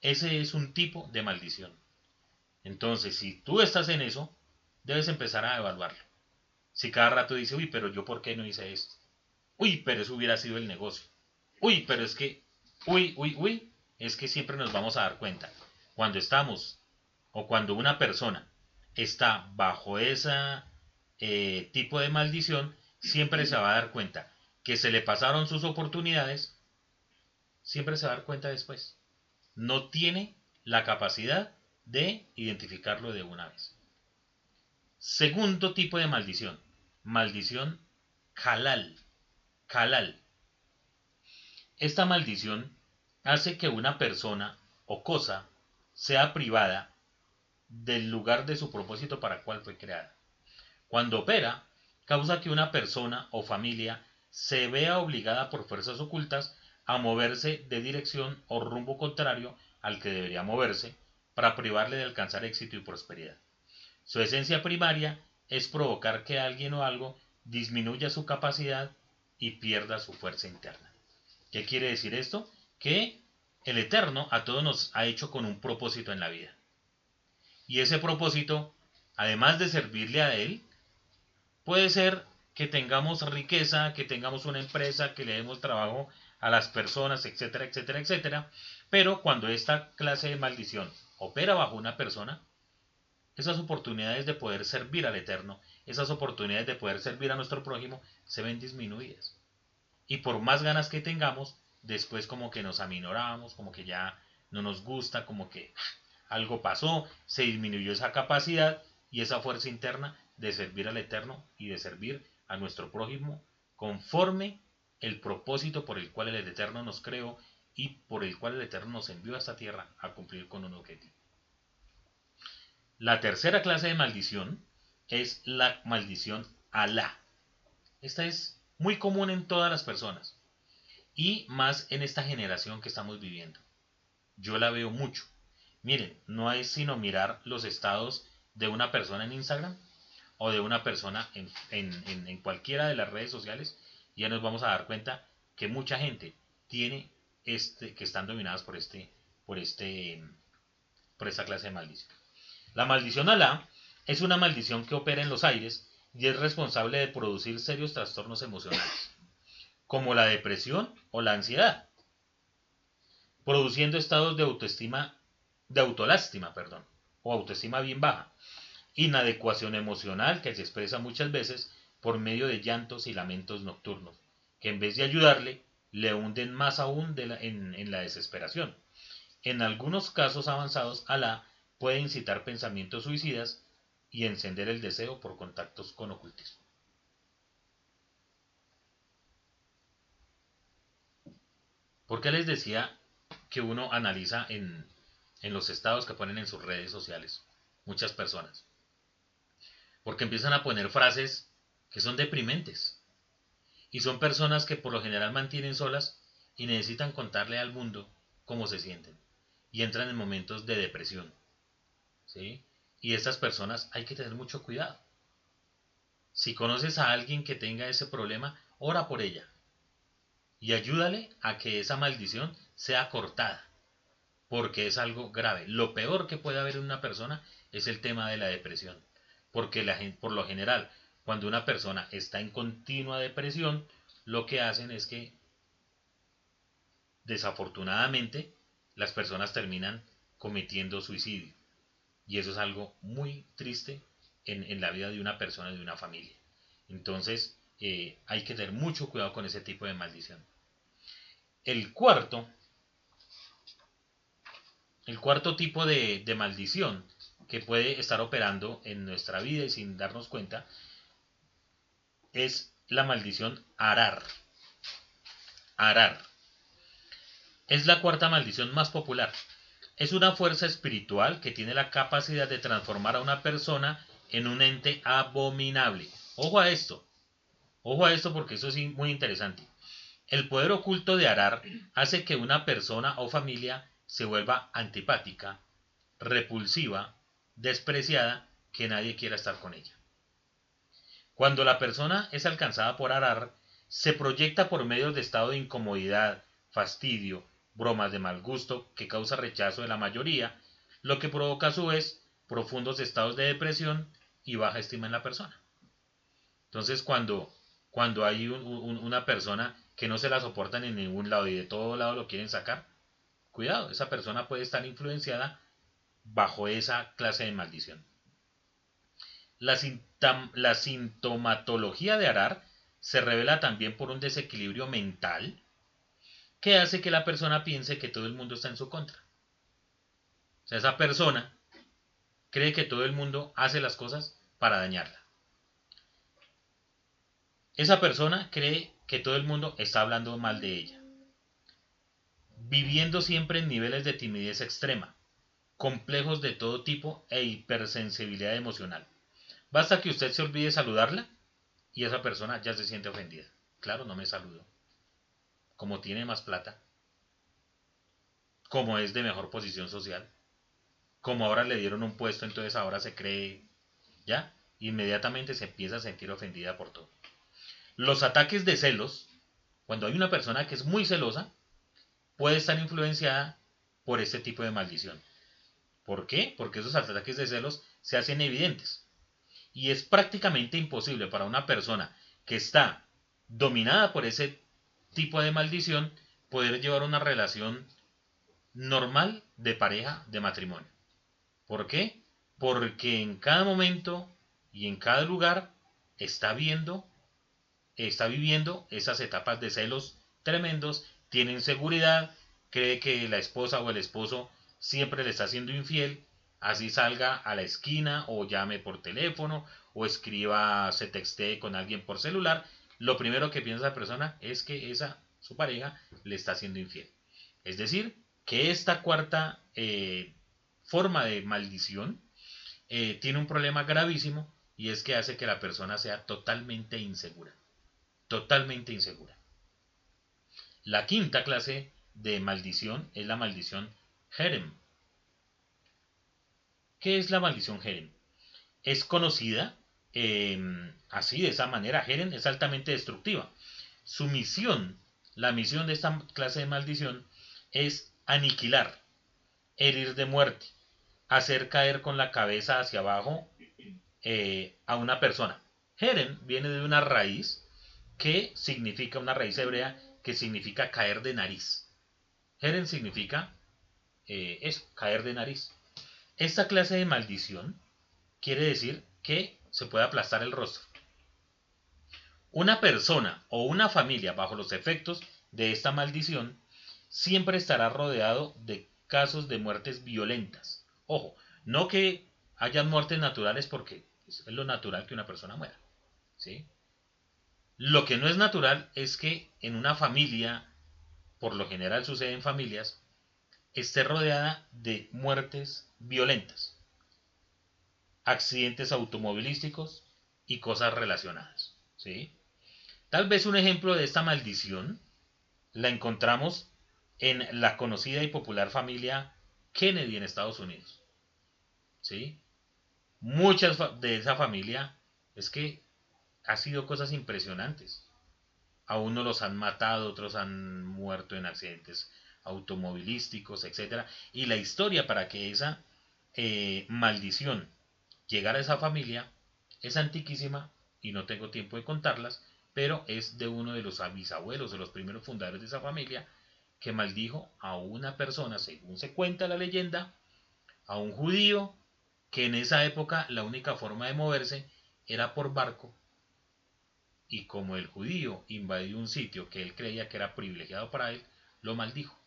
Ese es un tipo de maldición. Entonces, si tú estás en eso, debes empezar a evaluarlo. Si cada rato dice, uy, pero yo por qué no hice esto. Uy, pero eso hubiera sido el negocio. Uy, pero es que, uy, uy, uy, es que siempre nos vamos a dar cuenta. Cuando estamos, o cuando una persona está bajo ese eh, tipo de maldición, siempre se va a dar cuenta que se le pasaron sus oportunidades, siempre se va a dar cuenta después. No tiene la capacidad de identificarlo de una vez. Segundo tipo de maldición. Maldición halal. Halal. Esta maldición hace que una persona o cosa sea privada del lugar de su propósito para cual fue creada. Cuando opera, causa que una persona o familia se vea obligada por fuerzas ocultas a moverse de dirección o rumbo contrario al que debería moverse, para privarle de alcanzar éxito y prosperidad. Su esencia primaria es provocar que alguien o algo disminuya su capacidad y pierda su fuerza interna. ¿Qué quiere decir esto? Que el Eterno a todos nos ha hecho con un propósito en la vida. Y ese propósito, además de servirle a Él, puede ser que tengamos riqueza, que tengamos una empresa, que le demos trabajo a las personas, etcétera, etcétera, etcétera. Pero cuando esta clase de maldición opera bajo una persona, esas oportunidades de poder servir al Eterno, esas oportunidades de poder servir a nuestro prójimo, se ven disminuidas. Y por más ganas que tengamos, después como que nos aminoramos, como que ya no nos gusta, como que algo pasó, se disminuyó esa capacidad y esa fuerza interna de servir al Eterno y de servir a nuestro prójimo conforme el propósito por el cual el Eterno nos creó y por el cual el Eterno nos envió a esta tierra a cumplir con un objetivo. La tercera clase de maldición es la maldición Alá. Esta es muy común en todas las personas y más en esta generación que estamos viviendo. Yo la veo mucho. Miren, no hay sino mirar los estados de una persona en Instagram o de una persona en, en cualquiera de las redes sociales y ya nos vamos a dar cuenta que mucha gente tiene este, que están dominadas por, este, por, este, por esta clase de maldición. La maldición Alá es una maldición que opera en los aires y es responsable de producir serios trastornos emocionales, como la depresión o la ansiedad, produciendo estados de autoestima, de autolástima, perdón, o autoestima bien baja, inadecuación emocional que se expresa muchas veces por medio de llantos y lamentos nocturnos, que en vez de ayudarle, le hunden más aún en, la desesperación. En algunos casos avanzados, Alá puede incitar pensamientos suicidas y encender el deseo por contactos con ocultismo. ¿Por qué les decía que uno analiza en, en los estados que ponen en sus redes sociales muchas personas? Porque empiezan a poner frases que son deprimentes. Y son personas que por lo general mantienen solas y necesitan contarle al mundo cómo se sienten. Y entran en momentos de depresión. ¿sí? Y estas personas hay que tener mucho cuidado. Si conoces a alguien que tenga ese problema, ora por ella. Y ayúdale a que esa maldición sea cortada. Porque es algo grave. Lo peor que puede haber en una persona es el tema de la depresión. Porque por lo general, cuando una persona está en continua depresión, lo que hacen es que desafortunadamente las personas terminan cometiendo suicidio. Y eso es algo muy triste en, la vida de una persona, de una familia. Entonces, eh, hay que tener mucho cuidado con ese tipo de maldición. El cuarto, el cuarto tipo de, maldición que puede estar operando en nuestra vida y sin darnos cuenta es la maldición arar. Arar. Es la cuarta maldición más popular. Es una fuerza espiritual que tiene la capacidad de transformar a una persona en un ente abominable. Ojo a esto. Ojo a esto porque eso es muy interesante. El poder oculto de Arar hace que una persona o familia se vuelva antipática, repulsiva, despreciada, que nadie quiera estar con ella. Cuando la persona es alcanzada por Arar, se proyecta por medio de estado de incomodidad, fastidio, bromas de mal gusto que causa rechazo de la mayoría, lo que provoca a su vez profundos estados de depresión y baja estima en la persona. Entonces, cuando, cuando hay una persona que no se la soportan en ningún lado y de todo lado lo quieren sacar, cuidado, esa persona puede estar influenciada bajo esa clase de maldición. La, sintomatología de Arar se revela también por un desequilibrio mental que hace que la persona piense que todo el mundo está en su contra. O sea, esa persona cree que todo el mundo hace las cosas para dañarla. Esa persona cree que todo el mundo está hablando mal de ella. Viviendo siempre en niveles de timidez extrema, complejos de todo tipo e hipersensibilidad emocional. Basta que usted se olvide saludarla y esa persona ya se siente ofendida. Claro, no me saludó. Como tiene más plata, como es de mejor posición social, como ahora le dieron un puesto, entonces ahora se cree, ¿ya? Inmediatamente se empieza a sentir ofendida por todo. Los ataques de celos, cuando hay una persona que es muy celosa, puede estar influenciada por este tipo de maldición. ¿Por qué? Porque esos ataques de celos se hacen evidentes. Y es prácticamente imposible para una persona que está dominada por ese tipo de maldición poder llevar una relación normal de pareja, de matrimonio. ¿Por qué? Porque en cada momento y en cada lugar está viendo, está viviendo esas etapas de celos tremendos, tiene inseguridad, cree que la esposa o el esposo siempre le está haciendo infiel así salga a la esquina o llame por teléfono o escriba, se textee con alguien por celular, lo primero que piensa la persona es que esa, su pareja, le está haciendo infiel. Es decir, que esta cuarta eh, forma de maldición eh, tiene un problema gravísimo y es que hace que la persona sea totalmente insegura. Totalmente insegura. La quinta clase de maldición es la maldición Jerem ¿Qué es la maldición Jeren? Es conocida em, así, de esa manera. Jeren es altamente destructiva. Su misión, la misión de esta clase de maldición, es aniquilar, herir de muerte, hacer caer con la cabeza hacia abajo eh, a una persona. Jeren viene de una raíz que significa, una raíz hebrea que significa caer de nariz. Jeren significa eh, eso, caer de nariz. Esta clase de maldición quiere decir que se puede aplastar el rostro. Una persona o una familia bajo los efectos de esta maldición siempre estará rodeado de casos de muertes violentas. Ojo, no que hayan muertes naturales porque es lo natural que una persona muera. ¿sí? Lo que no es natural es que en una familia, por lo general sucede en familias, esté rodeada de muertes violentas, accidentes automovilísticos y cosas relacionadas. ¿sí? Tal vez un ejemplo de esta maldición la encontramos en la conocida y popular familia Kennedy en Estados Unidos. ¿sí? muchas de esa familia es que ha sido cosas impresionantes. A unos los han matado, otros han muerto en accidentes automovilísticos, etc. Y la historia para que esa eh, maldición llegara a esa familia es antiquísima y no tengo tiempo de contarlas, pero es de uno de los bisabuelos, de los primeros fundadores de esa familia, que maldijo a una persona, según se cuenta la leyenda, a un judío que en esa época la única forma de moverse era por barco y como el judío invadió un sitio que él creía que era privilegiado para él, lo maldijo.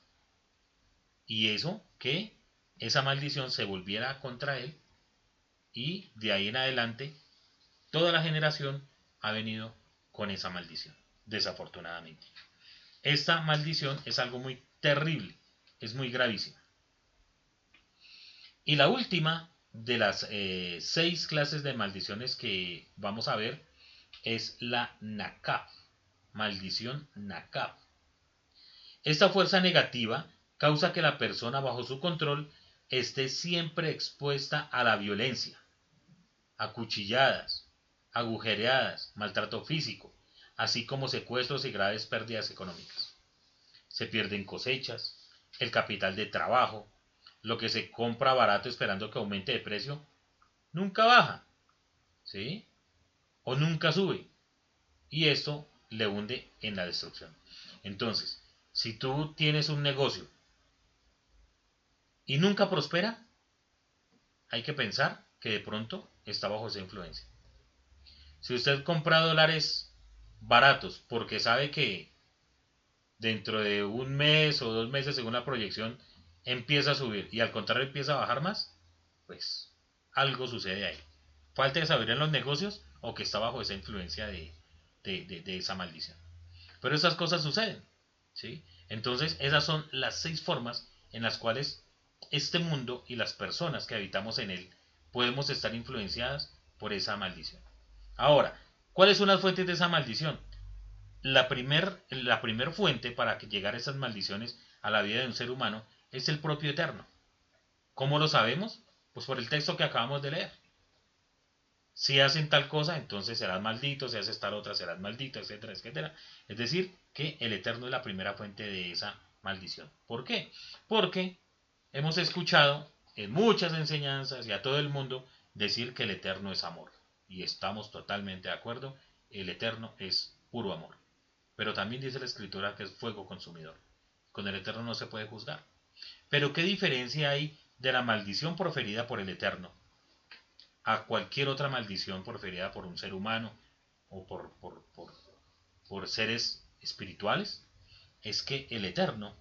Y eso que esa maldición se volviera contra él y de ahí en adelante toda la generación ha venido con esa maldición, desafortunadamente. Esta maldición es algo muy terrible, es muy gravísima. Y la última de las eh, seis clases de maldiciones que vamos a ver es la Nakaf, maldición Nakaf. Esta fuerza negativa causa que la persona bajo su control esté siempre expuesta a la violencia, a cuchilladas, agujereadas, maltrato físico, así como secuestros y graves pérdidas económicas. Se pierden cosechas, el capital de trabajo, lo que se compra barato esperando que aumente de precio, nunca baja. ¿Sí? O nunca sube. Y esto le hunde en la destrucción. Entonces, si tú tienes un negocio y nunca prospera, hay que pensar que de pronto está bajo esa influencia. Si usted compra dólares baratos porque sabe que dentro de un mes o dos meses, según la proyección, empieza a subir y al contrario empieza a bajar más, pues algo sucede ahí. Falta de saber en los negocios o que está bajo esa influencia de, esa maldición. Pero esas cosas suceden. ¿sí? Entonces, esas son las seis formas en las cuales este mundo y las personas que habitamos en él podemos estar influenciadas por esa maldición. Ahora, ¿cuáles son las fuentes de esa maldición? La primera la primer fuente para que llegara esas maldiciones a la vida de un ser humano es el propio Eterno. ¿Cómo lo sabemos? Pues por el texto que acabamos de leer. Si hacen tal cosa, entonces serás maldito, si haces tal otra, serás maldito, etcétera, etcétera. Es decir, que el Eterno es la primera fuente de esa maldición. ¿Por qué? Porque hemos escuchado en muchas enseñanzas y a todo el mundo decir que el Eterno es amor. Y estamos totalmente de acuerdo, el Eterno es puro amor. Pero también dice la Escritura que es fuego consumidor. Con el Eterno no se puede juzgar. Pero ¿qué diferencia hay de la maldición proferida por el Eterno a cualquier otra maldición proferida por un ser humano o por, por, seres espirituales, es que el Eterno,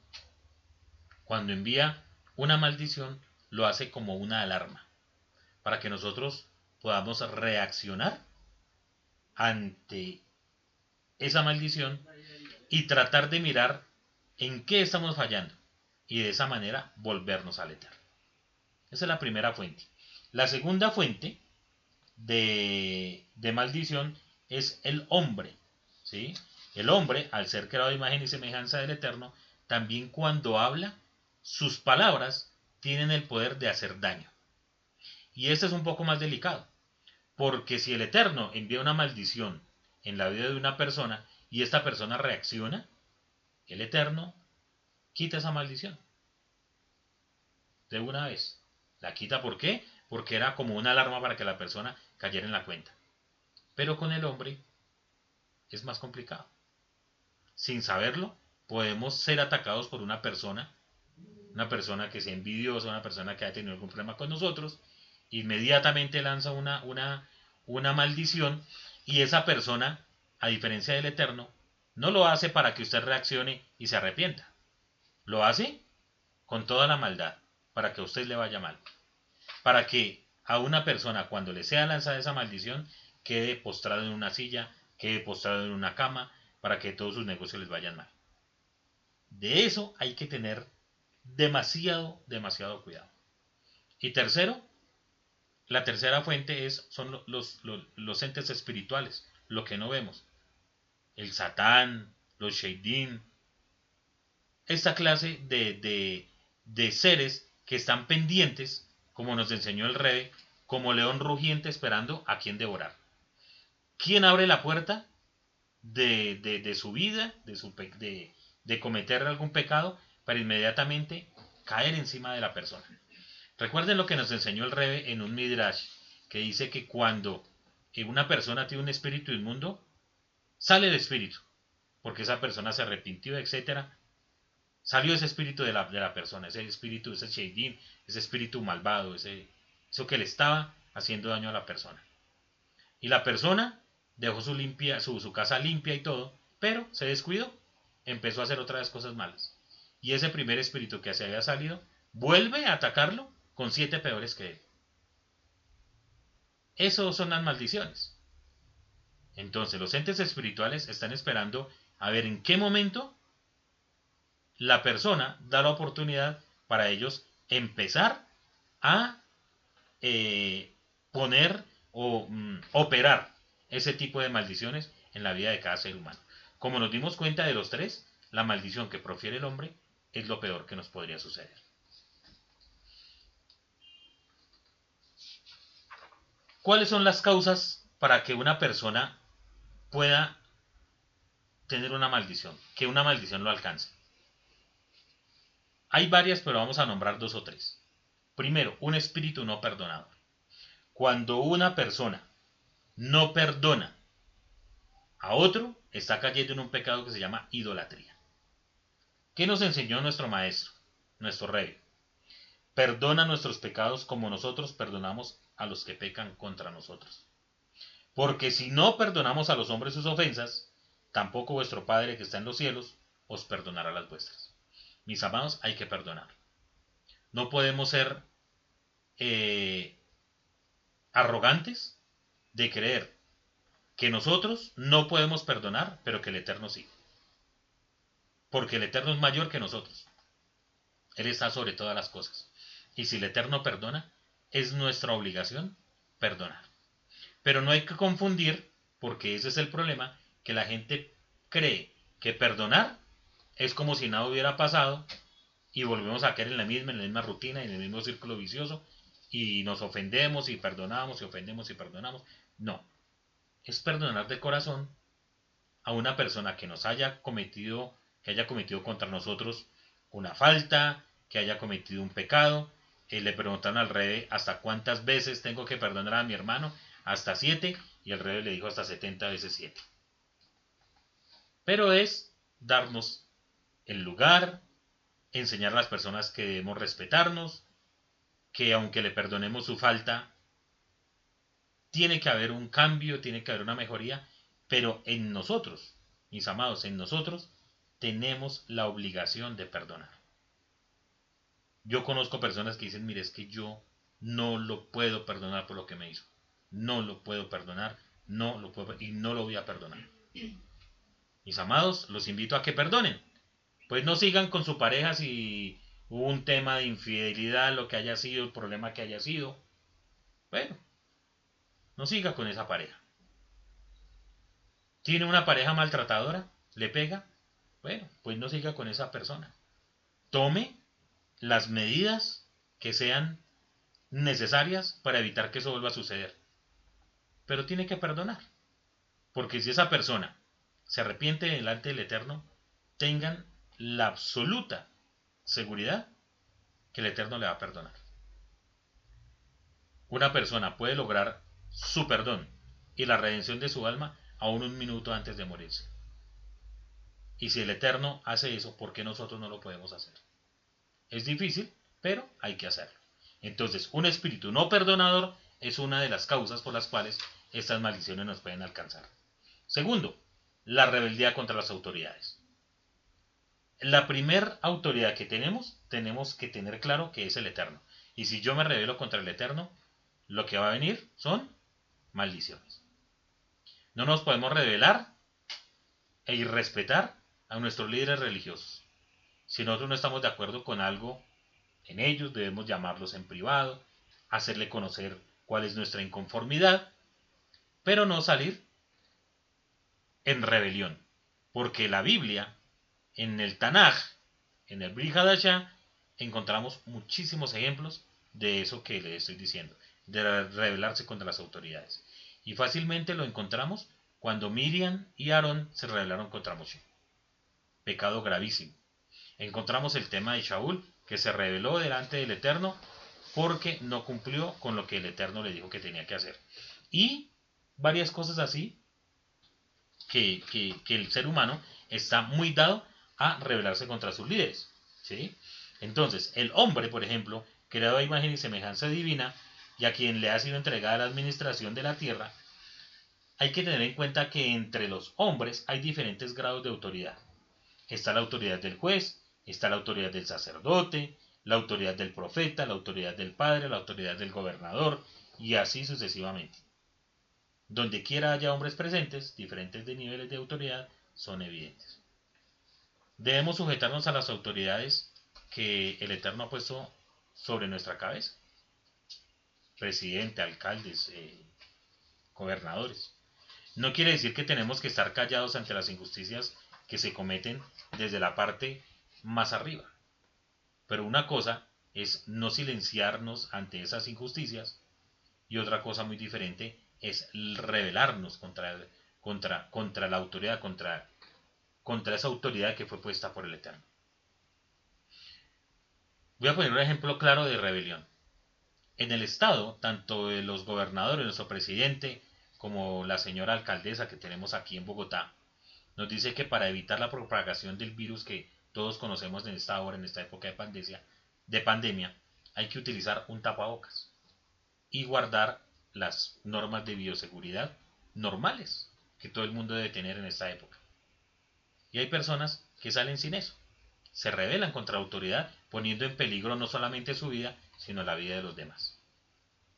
cuando envía una maldición, lo hace como una alarma, para que nosotros podamos reaccionar ante esa maldición y tratar de mirar en qué estamos fallando y de esa manera volvernos al Eterno. Esa es la primera fuente. La segunda fuente de, maldición es el hombre. ¿sí? El hombre, al ser creado a imagen y semejanza del Eterno, también cuando habla, sus palabras tienen el poder de hacer daño. Y este es un poco más delicado, porque si el Eterno envía una maldición en la vida de una persona y esta persona reacciona, el Eterno quita esa maldición. De una vez. La quita ¿por qué? Porque era como una alarma para que la persona cayera en la cuenta. Pero con el hombre es más complicado. Sin saberlo, podemos ser atacados por una persona, una persona que sea envidiosa, una persona que haya tenido algún problema con nosotros, inmediatamente lanza una, una, una maldición y esa persona, a diferencia del Eterno, no lo hace para que usted reaccione y se arrepienta. Lo hace con toda la maldad, para que a usted le vaya mal para que a una persona cuando le sea lanzada esa maldición quede postrado en una silla, quede postrado en una cama, para que todos sus negocios les vayan mal. De eso hay que tener demasiado, demasiado cuidado. Y tercero, la tercera fuente es, son los, entes espirituales, lo que no vemos. El Satán, los Sheidim, esta clase de, de, de seres que están pendientes como nos enseñó el rey, como león rugiente esperando a quien devorar. ¿Quién abre la puerta de, de, su vida, de, su, de, cometer algún pecado, para inmediatamente caer encima de la persona? Recuerden lo que nos enseñó el Rebe en un Midrash, que dice que cuando una persona tiene un espíritu inmundo, sale el espíritu, porque esa persona se arrepintió, etcétera, Salió ese espíritu de la, de la persona, ese espíritu, ese sheidim, ese espíritu malvado, ese, eso que le estaba haciendo daño a la persona. Y la persona dejó su, limpia, su, su casa limpia y todo, pero se descuidó, empezó a hacer otras cosas malas. Y ese primer espíritu que se había salido vuelve a atacarlo con siete peores que él. Eso son las maldiciones. Entonces los entes espirituales están esperando a ver en qué momento la persona da la oportunidad para ellos empezar a eh, poner o mm, operar ese tipo de maldiciones en la vida de cada ser humano. Como nos dimos cuenta de los tres, la maldición que profiere el hombre es lo peor que nos podría suceder. ¿Cuáles son las causas para que una persona pueda tener una maldición? Que una maldición lo alcance. Hay varias, pero vamos a nombrar dos o tres. Primero, un espíritu no perdonador. Cuando una persona no perdona a otro, está cayendo en un pecado que se llama idolatría. ¿Qué nos enseñó nuestro maestro, nuestro rey? Perdona nuestros pecados como nosotros perdonamos a los que pecan contra nosotros. Porque si no perdonamos a los hombres sus ofensas, tampoco vuestro Padre que está en los cielos os perdonará las vuestras. Mis amados, hay que perdonar. No podemos ser eh, arrogantes de creer que nosotros no podemos perdonar, pero que el Eterno sí. Porque el Eterno es mayor que nosotros. Él está sobre todas las cosas. Y si el Eterno perdona, es nuestra obligación perdonar. Pero no hay que confundir, porque ese es el problema, que la gente cree que perdonar es como si nada hubiera pasado y volvemos a caer en la misma, en la misma rutina, en el mismo círculo vicioso y nos ofendemos y perdonamos y ofendemos y perdonamos. No, es perdonar de corazón a una persona que nos haya cometido, que haya cometido contra nosotros una falta, que haya cometido un pecado. Eh, le preguntaron al rey hasta cuántas veces tengo que perdonar a mi hermano, hasta siete, y el rey le dijo hasta setenta veces siete. Pero es darnos el lugar, enseñar a las personas que debemos respetarnos, que aunque le perdonemos su falta, tiene que haber un cambio, tiene que haber una mejoría, pero en nosotros, mis amados, en nosotros tenemos la obligación de perdonar. Yo conozco personas que dicen, mire, es que yo no lo puedo perdonar por lo que me hizo. No lo puedo perdonar, no lo puedo y no lo voy a perdonar. Mis amados, los invito a que perdonen pues no sigan con su pareja si hubo un tema de infidelidad, lo que haya sido, el problema que haya sido. Bueno, no siga con esa pareja. ¿Tiene una pareja maltratadora? ¿Le pega? Bueno, pues no siga con esa persona. Tome las medidas que sean necesarias para evitar que eso vuelva a suceder. Pero tiene que perdonar. Porque si esa persona se arrepiente delante del Eterno, tengan la absoluta seguridad que el Eterno le va a perdonar. Una persona puede lograr su perdón y la redención de su alma aún un minuto antes de morirse. Y si el Eterno hace eso, ¿por qué nosotros no lo podemos hacer? Es difícil, pero hay que hacerlo. Entonces, un espíritu no perdonador es una de las causas por las cuales estas maldiciones nos pueden alcanzar. Segundo, la rebeldía contra las autoridades la primer autoridad que tenemos, tenemos que tener claro que es el Eterno. Y si yo me rebelo contra el Eterno, lo que va a venir son maldiciones. No nos podemos rebelar e irrespetar a nuestros líderes religiosos. Si nosotros no estamos de acuerdo con algo en ellos, debemos llamarlos en privado, hacerle conocer cuál es nuestra inconformidad, pero no salir en rebelión. Porque la Biblia en el Tanaj, en el Brihadasha, encontramos muchísimos ejemplos de eso que le estoy diciendo. de rebelarse contra las autoridades. Y fácilmente lo encontramos cuando Miriam y Aarón se rebelaron contra Moshe. Pecado gravísimo. Encontramos el tema de Shaul, que se rebeló delante del Eterno porque no cumplió con lo que el Eterno le dijo que tenía que hacer. Y varias cosas así que, el ser humano está muy dado a rebelarse contra sus líderes. ¿sí? Entonces, el hombre, por ejemplo, creado a imagen y semejanza divina, y a quien le ha sido entregada la administración de la tierra, hay que tener en cuenta que entre los hombres hay diferentes grados de autoridad. Está la autoridad del juez, está la autoridad del sacerdote, la autoridad del profeta, la autoridad del padre, la autoridad del gobernador, y así sucesivamente. Donde quiera haya hombres presentes, diferentes de niveles de autoridad son evidentes. Debemos sujetarnos a las autoridades que el Eterno ha puesto sobre nuestra cabeza. Presidente, alcaldes, eh, gobernadores. No quiere decir que tenemos que estar callados ante las injusticias que se cometen desde la parte más arriba. Pero una cosa es no silenciarnos ante esas injusticias y otra cosa muy diferente es rebelarnos contra, contra, la autoridad, contra, contra esa autoridad que fue puesta por el Eterno. Voy a poner un ejemplo claro de rebelión. En el Estado, tanto los gobernadores, nuestro presidente, como la señora alcaldesa que tenemos aquí en Bogotá, nos dice que para evitar la propagación del virus que todos conocemos en esta hora, en esta época de pandemia, de pandemia, hay que utilizar un tapabocas y guardar las normas de bioseguridad normales que todo el mundo debe tener en esta época. Y hay personas que salen sin eso. Se rebelan contra autoridad poniendo en peligro no solamente su vida, sino la vida de los demás.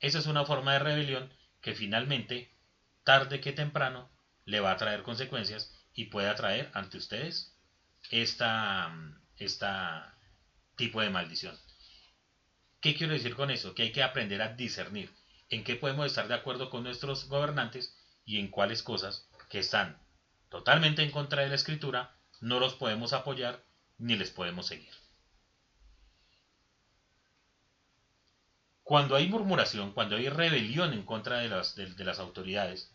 Esa es una forma de rebelión que finalmente, tarde que temprano, le va a traer consecuencias y puede atraer ante ustedes esta, esta tipo de maldición. ¿Qué quiero decir con eso? Que hay que aprender a discernir en qué podemos estar de acuerdo con nuestros gobernantes y en cuáles cosas que están totalmente en contra de la escritura no los podemos apoyar ni les podemos seguir. Cuando hay murmuración, cuando hay rebelión en contra de las, de las autoridades,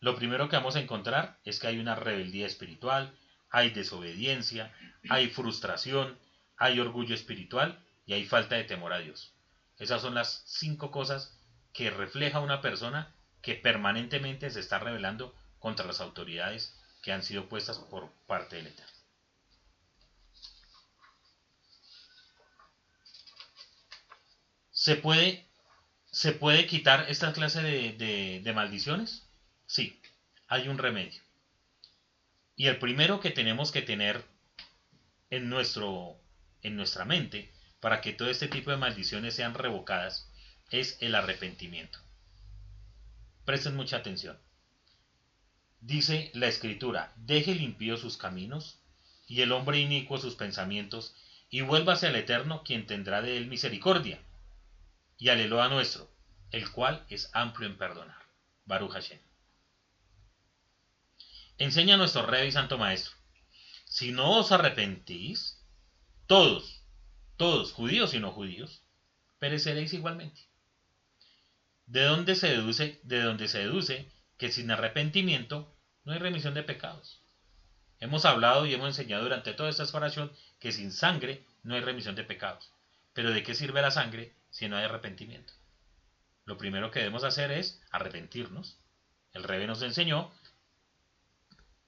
lo primero que vamos a encontrar es que hay una rebeldía espiritual, hay desobediencia, hay frustración, hay orgullo espiritual y hay falta de temor a Dios. Esas son las cinco cosas que refleja una persona que permanentemente se está rebelando contra las autoridades que han sido puestas por parte del Eterno. ¿Se puede, ¿Se puede quitar esta clase de, de maldiciones? Sí, hay un remedio. Y el primero que tenemos que tener en, nuestro, en nuestra mente para que todo este tipo de maldiciones sean revocadas es el arrepentimiento. Presten mucha atención. Dice la escritura, deje limpio sus caminos y el hombre inicuo sus pensamientos y vuélvase al Eterno quien tendrá de él misericordia y al Eloa nuestro, el cual es amplio en perdonar. Baruch Hashem. Enseña nuestro rey y santo maestro. Si no os arrepentís, todos, todos, judíos y no judíos, pereceréis igualmente. ¿De dónde se deduce? De dónde se deduce que sin arrepentimiento no hay remisión de pecados. Hemos hablado y hemos enseñado durante toda esta oración que sin sangre no hay remisión de pecados. Pero ¿de qué sirve la sangre si no hay arrepentimiento? Lo primero que debemos hacer es arrepentirnos. El rebe nos enseñó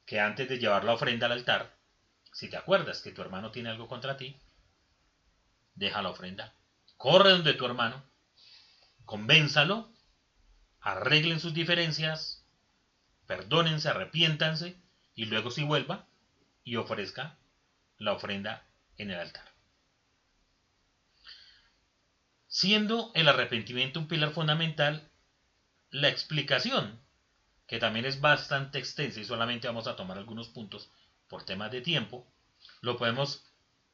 que antes de llevar la ofrenda al altar, si te acuerdas que tu hermano tiene algo contra ti, deja la ofrenda, corre donde tu hermano, convénzalo, arreglen sus diferencias, perdónense, arrepiéntanse y luego si vuelva y ofrezca la ofrenda en el altar. Siendo el arrepentimiento un pilar fundamental, la explicación, que también es bastante extensa y solamente vamos a tomar algunos puntos por temas de tiempo, lo podemos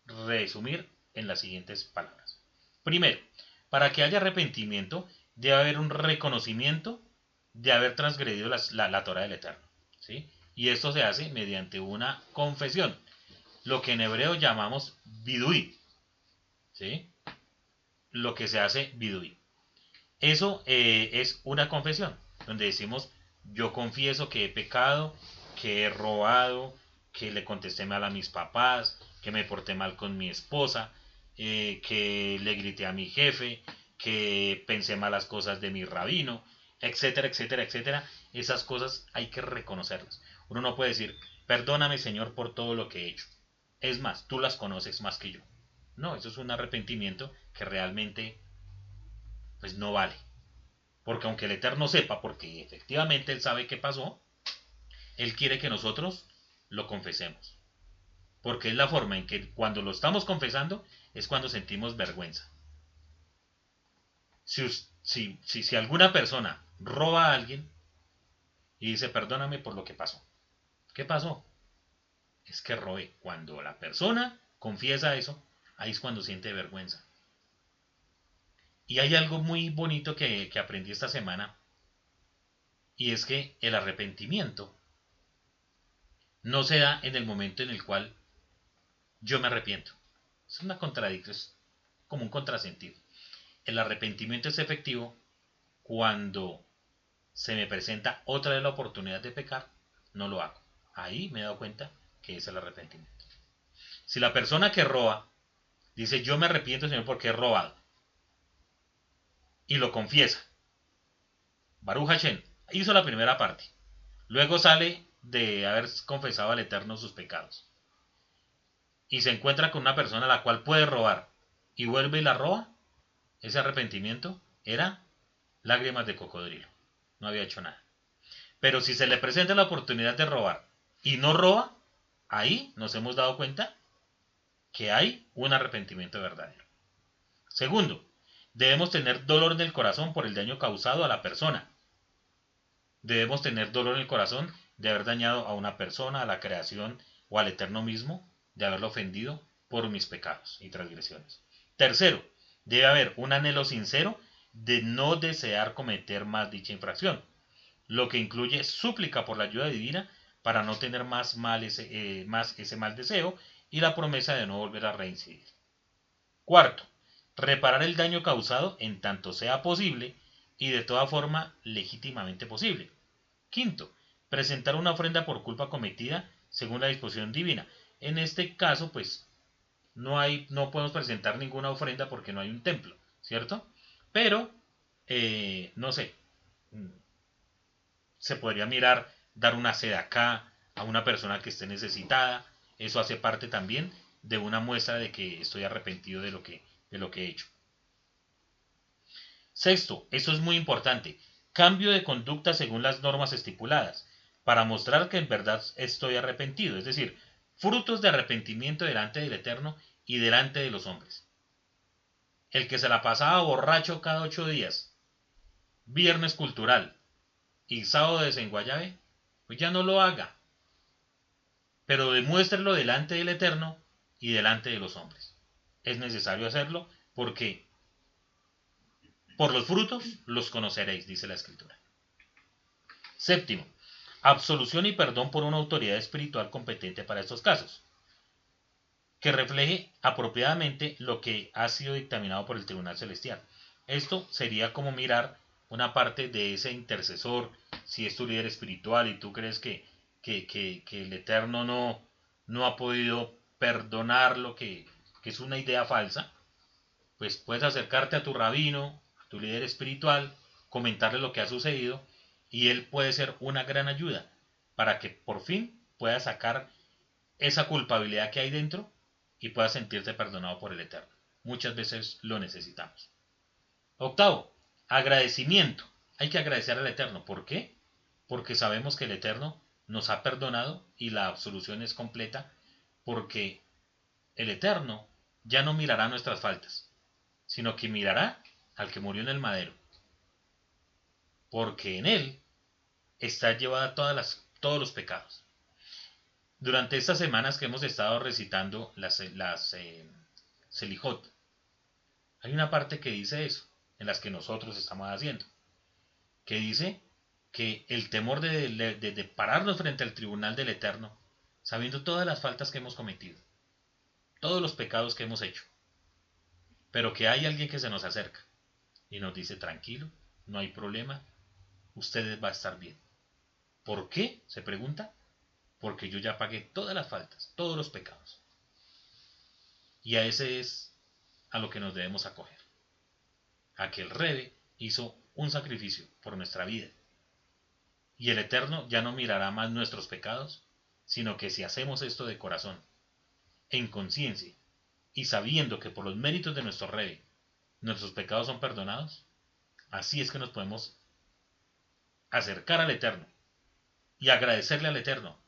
resumir en las siguientes palabras. Primero, para que haya arrepentimiento, debe haber un reconocimiento de haber transgredido la, la, Torah del Eterno. ¿sí? Y esto se hace mediante una confesión, lo que en hebreo llamamos bidui. ¿sí? Lo que se hace bidui. Eso eh, es una confesión, donde decimos, yo confieso que he pecado, que he robado, que le contesté mal a mis papás, que me porté mal con mi esposa, eh, que le grité a mi jefe, que pensé malas cosas de mi rabino, etcétera, etcétera, etcétera. Esas cosas hay que reconocerlas. Uno no puede decir, perdóname Señor por todo lo que he hecho. Es más, tú las conoces más que yo. No, eso es un arrepentimiento que realmente pues no vale. Porque aunque el Eterno sepa, porque efectivamente Él sabe qué pasó, Él quiere que nosotros lo confesemos. Porque es la forma en que cuando lo estamos confesando es cuando sentimos vergüenza. Si, si, si, alguna persona roba a alguien y dice perdóname por lo que pasó. ¿Qué pasó? Es que robé. Cuando la persona confiesa eso, ahí es cuando siente vergüenza. Y hay algo muy bonito que, que aprendí esta semana, y es que el arrepentimiento no se da en el momento en el cual yo me arrepiento. Es una contradicción, es como un contrasentido. El arrepentimiento es efectivo cuando se me presenta otra vez la oportunidad de pecar, no lo hago. Ahí me he dado cuenta que es el arrepentimiento. Si la persona que roba dice yo me arrepiento, Señor, porque he robado, y lo confiesa, Baruch Hashem hizo la primera parte. Luego sale de haber confesado al Eterno sus pecados. Y se encuentra con una persona a la cual puede robar y vuelve y la roba, ese arrepentimiento era lágrimas de cocodrilo. No había hecho nada. Pero si se le presenta la oportunidad de robar y no roba, ahí nos hemos dado cuenta que hay un arrepentimiento verdadero. Segundo, debemos tener dolor en el corazón por el daño causado a la persona. Debemos tener dolor en el corazón de haber dañado a una persona, a la creación o al eterno mismo, de haberlo ofendido por mis pecados y transgresiones. Tercero, debe haber un anhelo sincero de no desear cometer más dicha infracción, lo que incluye súplica por la ayuda divina para no tener más, mal ese, eh, más ese mal deseo y la promesa de no volver a reincidir. Cuarto, reparar el daño causado en tanto sea posible y de toda forma legítimamente posible. Quinto, presentar una ofrenda por culpa cometida según la disposición divina. En este caso, pues, no, hay, no podemos presentar ninguna ofrenda porque no hay un templo, ¿cierto? Pero, eh, no sé, se podría mirar dar una sede acá a una persona que esté necesitada. Eso hace parte también de una muestra de que estoy arrepentido de lo que, de lo que he hecho. Sexto, eso es muy importante, cambio de conducta según las normas estipuladas para mostrar que en verdad estoy arrepentido, es decir, frutos de arrepentimiento delante del Eterno y delante de los hombres. El que se la pasaba borracho cada ocho días, viernes cultural. Y sábado de Senguayabe, pues ya no lo haga, pero demuéstrelo delante del Eterno y delante de los hombres. Es necesario hacerlo porque por los frutos los conoceréis, dice la Escritura. Séptimo, absolución y perdón por una autoridad espiritual competente para estos casos, que refleje apropiadamente lo que ha sido dictaminado por el Tribunal Celestial. Esto sería como mirar una parte de ese intercesor, si es tu líder espiritual y tú crees que, que, el Eterno no, no ha podido perdonar lo que, que es una idea falsa, pues puedes acercarte a tu rabino, tu líder espiritual, comentarle lo que ha sucedido y él puede ser una gran ayuda para que por fin puedas sacar esa culpabilidad que hay dentro y puedas sentirte perdonado por el Eterno. Muchas veces lo necesitamos. Octavo, agradecimiento. Hay que agradecer al Eterno. ¿Por qué? Porque sabemos que el Eterno nos ha perdonado y la absolución es completa porque el Eterno ya no mirará nuestras faltas, sino que mirará al que murió en el madero porque en él está llevada todas las, todos los pecados. Durante estas semanas que hemos estado recitando las, las eh, Selijot, hay una parte que dice eso, en las que nosotros estamos haciendo, que dice que el temor de, de pararnos frente al tribunal del Eterno, sabiendo todas las faltas que hemos cometido, todos los pecados que hemos hecho, pero que hay alguien que se nos acerca y nos dice, tranquilo, no hay problema, ustedes va a estar bien. ¿Por qué? Se pregunta. Porque yo ya pagué todas las faltas, todos los pecados. Y a ese es a lo que nos debemos acoger. A que el Rebe hizo un sacrificio por nuestra vida. Y el Eterno ya no mirará más nuestros pecados, sino que si hacemos esto de corazón, en conciencia, y sabiendo que por los méritos de nuestro Rebe nuestros pecados son perdonados, así es que nos podemos acercar al Eterno y agradecerle al Eterno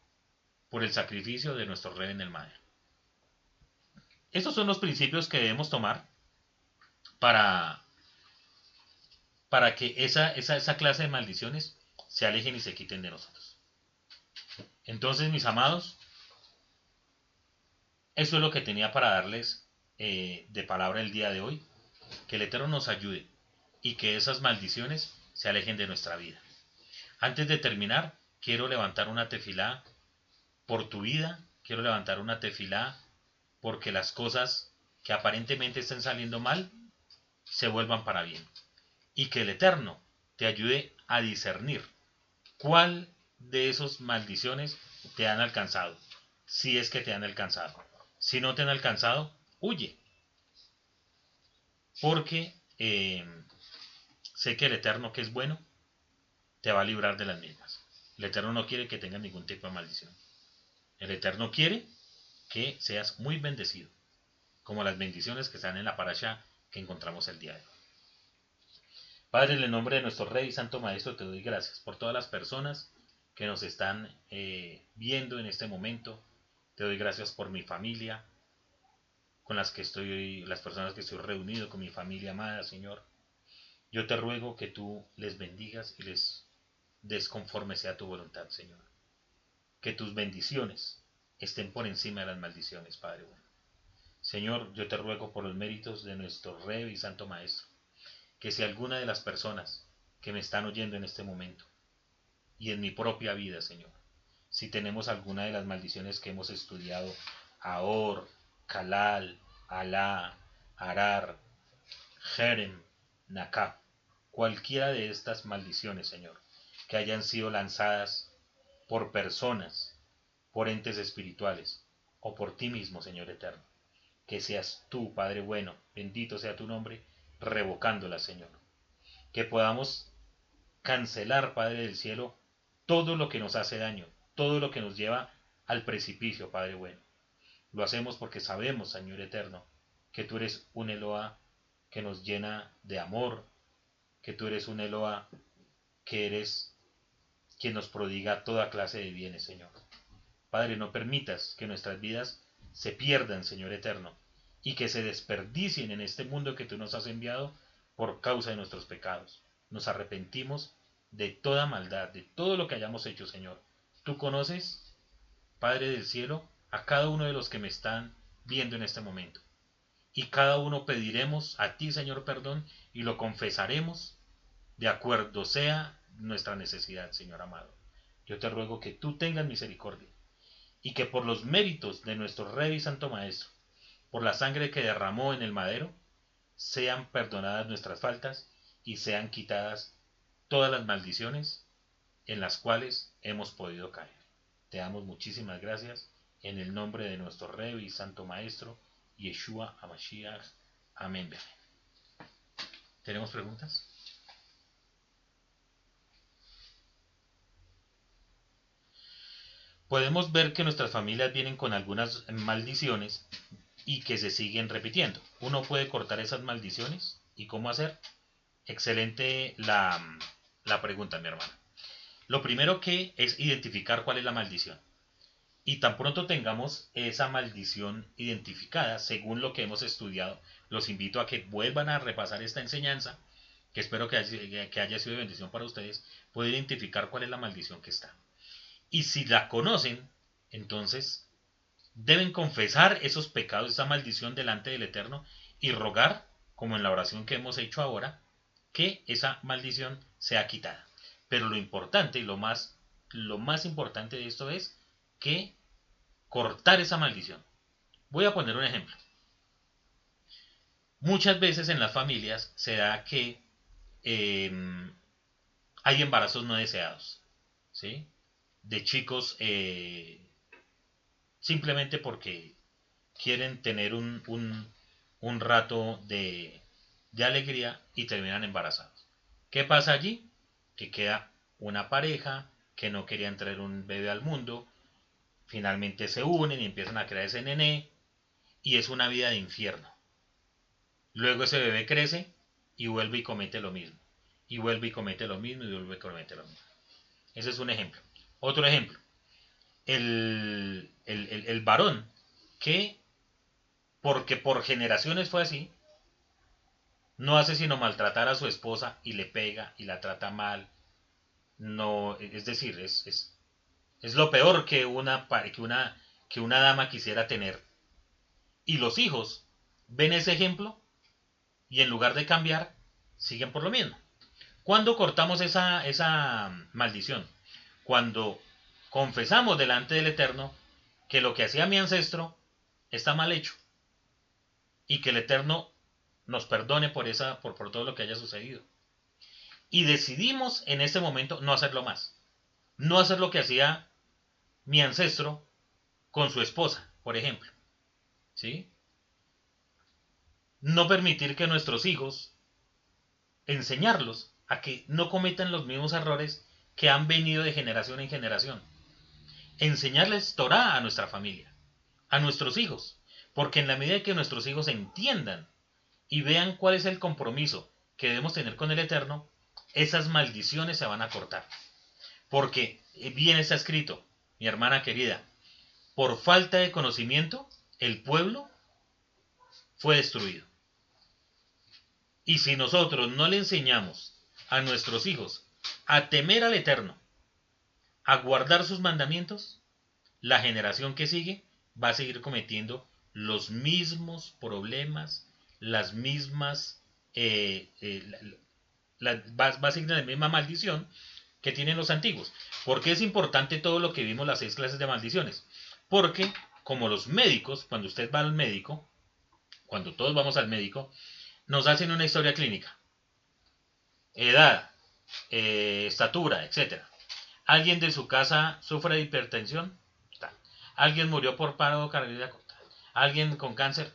por el sacrificio de nuestro Rey en el madero. Estos son los principios que debemos tomar para, para que esa, esa, esa clase de maldiciones se alejen y se quiten de nosotros. Entonces, mis amados, eso es lo que tenía para darles eh, de palabra el día de hoy. Que el Eterno nos ayude y que esas maldiciones se alejen de nuestra vida. Antes de terminar, quiero levantar una tefilá por tu vida, quiero levantar una tefilá porque las cosas que aparentemente estén saliendo mal se vuelvan para bien. Y que el Eterno te ayude a discernir cuál de esas maldiciones te han alcanzado, si es que te han alcanzado. Si no te han alcanzado, huye. Porque eh, sé que el Eterno que es bueno, te va a librar de las mismas. El Eterno no quiere que tengas ningún tipo de maldición. El Eterno quiere que seas muy bendecido, como las bendiciones que están en la parasha que encontramos el día de hoy. Padre, en el nombre de nuestro Rey y Santo Maestro, te doy gracias por todas las personas que nos están eh, viendo en este momento. Te doy gracias por mi familia, con las que estoy, las personas que estoy reunido, con mi familia amada, Señor. Yo te ruego que tú les bendigas y les des conforme sea tu voluntad, Señor. Que tus bendiciones estén por encima de las maldiciones, Padre bueno. Señor, yo te ruego por los méritos de nuestro Rey y Santo Maestro, que si alguna de las personas que me están oyendo en este momento, y en mi propia vida, Señor, si tenemos alguna de las maldiciones que hemos estudiado, Ahor, Kalal, Alá, Arar, Jerem, Nakab, cualquiera de estas maldiciones, Señor, que hayan sido lanzadas por personas, por entes espirituales o por ti mismo, Señor eterno. Que seas tú, Padre bueno, bendito sea tu nombre, revocándolas, Señor. Que podamos cancelar, Padre del cielo, todo lo que nos hace daño, todo lo que nos lleva al precipicio, Padre bueno. Lo hacemos porque sabemos, Señor eterno, que tú eres un Eloa que nos llena de amor, que tú eres un Eloa que eres quien nos prodiga toda clase de bienes, Señor. Padre, no permitas que nuestras vidas se pierdan, Señor eterno, y que se desperdicien en este mundo que tú nos has enviado por causa de nuestros pecados. Nos arrepentimos de toda maldad, de todo lo que hayamos hecho, Señor. Tú conoces, Padre del cielo, a cada uno de los que me están viendo en este momento. Y cada uno pediremos a ti, Señor, perdón, y lo confesaremos de acuerdo sea nuestra necesidad, Señor amado. Yo te ruego que tú tengas misericordia y que por los méritos de nuestro Rey y Santo Maestro, por la sangre que derramó en el madero, sean perdonadas nuestras faltas y sean quitadas todas las maldiciones en las cuales hemos podido caer. Te damos muchísimas gracias en el nombre de nuestro Rey y Santo Maestro, Yeshua Amashiach. Amén. ¿Tenemos preguntas? Podemos ver que nuestras familias vienen con algunas maldiciones y que se siguen repitiendo. Uno puede cortar esas maldiciones y cómo hacer. Excelente la, la pregunta, mi hermana. Lo primero que es identificar cuál es la maldición. Y tan pronto tengamos esa maldición identificada, según lo que hemos estudiado, los invito a que vuelvan a repasar esta enseñanza, que espero que haya, sido de bendición para ustedes, pueden identificar cuál es la maldición que está. Y si la conocen, entonces deben confesar esos pecados, esa maldición delante del Eterno y rogar, como en la oración que hemos hecho ahora, que esa maldición sea quitada. Pero lo importante y lo más, lo más importante de esto es que cortar esa maldición. Voy a poner un ejemplo. Muchas veces en las familias se da que em, hay embarazos no deseados, ¿sí? De chicos eh, simplemente porque quieren tener un, un, rato de, de alegría y terminan embarazados. ¿Qué pasa allí? Que queda una pareja que no querían traer un bebé al mundo, finalmente se unen y empiezan a crear ese nené y es una vida de infierno. Luego ese bebé crece y vuelve y comete lo mismo. Y vuelve y comete lo mismo y vuelve y comete lo mismo. Ese es un ejemplo. Otro ejemplo. El, el varón que, porque por generaciones fue así, no hace sino maltratar a su esposa y le pega y la trata mal no, es decir, es, es, es lo peor que una, que, una, que una dama quisiera tener. Y los hijos ven ese ejemplo y en lugar de cambiar, siguen por lo mismo. ¿Cuándo cortamos esa, esa maldición? Cuando confesamos delante del Eterno que lo que hacía mi ancestro está mal hecho y que el Eterno nos perdone por, esa, por, por todo lo que haya sucedido. Y decidimos en ese momento no hacerlo más. No hacer lo que hacía mi ancestro con su esposa, por ejemplo. ¿Sí? No permitir que nuestros hijos, enseñarlos a que no cometan los mismos errores que han venido de generación en generación. Enseñarles Torah a nuestra familia, a nuestros hijos, porque en la medida que nuestros hijos entiendan y vean cuál es el compromiso que debemos tener con el Eterno, esas maldiciones se van a cortar. Porque eh, bien está escrito, mi hermana querida, por falta de conocimiento, el pueblo fue destruido. Y si nosotros no le enseñamos a nuestros hijos a temer al Eterno, a guardar sus mandamientos, la generación que sigue va a seguir cometiendo los mismos problemas, las mismas eh, eh, va, a seguir la misma maldición que tienen los antiguos. ¿Por qué es importante todo lo que vimos las seis clases de maldiciones? Porque, como los médicos, cuando usted va al médico, cuando todos vamos al médico, nos hacen una historia clínica. Edad, eh, estatura, etc. ¿Alguien de su casa sufre de hipertensión? ¿Alguien murió por paro cardíaco? ¿Alguien con cáncer?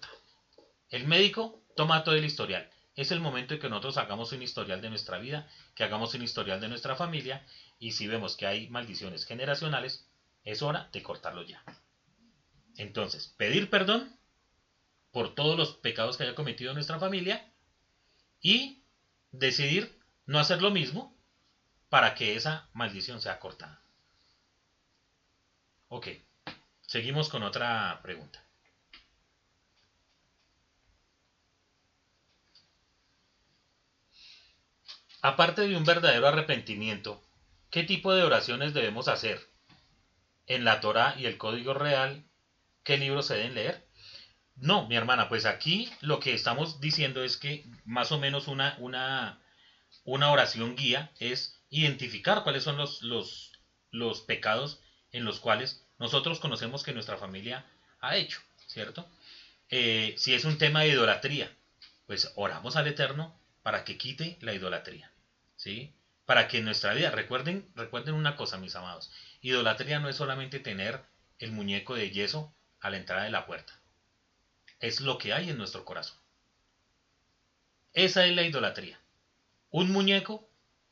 El médico toma todo el historial es el momento en que nosotros hagamos un historial de nuestra vida, que hagamos un historial de nuestra familia, y si vemos que hay maldiciones generacionales, es hora de cortarlo ya. Entonces, pedir perdón por todos los pecados que haya cometido nuestra familia y decidir no hacer lo mismo para que esa maldición sea cortada. Ok, seguimos con otra pregunta. Aparte de un verdadero arrepentimiento, ¿qué tipo de oraciones debemos hacer? ¿En la Torah y el Código Real? ¿Qué libros se deben leer? No, mi hermana, pues aquí lo que estamos diciendo es que más o menos una, una, una oración guía es identificar cuáles son los, los, los pecados en los cuales nosotros conocemos que nuestra familia ha hecho, ¿cierto? Eh, si es un tema de idolatría, pues oramos al Eterno para que quite la idolatría. ¿sí? Para que en nuestra vida, recuerden, recuerden una cosa, mis amados, idolatría no es solamente tener el muñeco de yeso a la entrada de la puerta, es lo que hay en nuestro corazón. Esa es la idolatría. Un muñeco,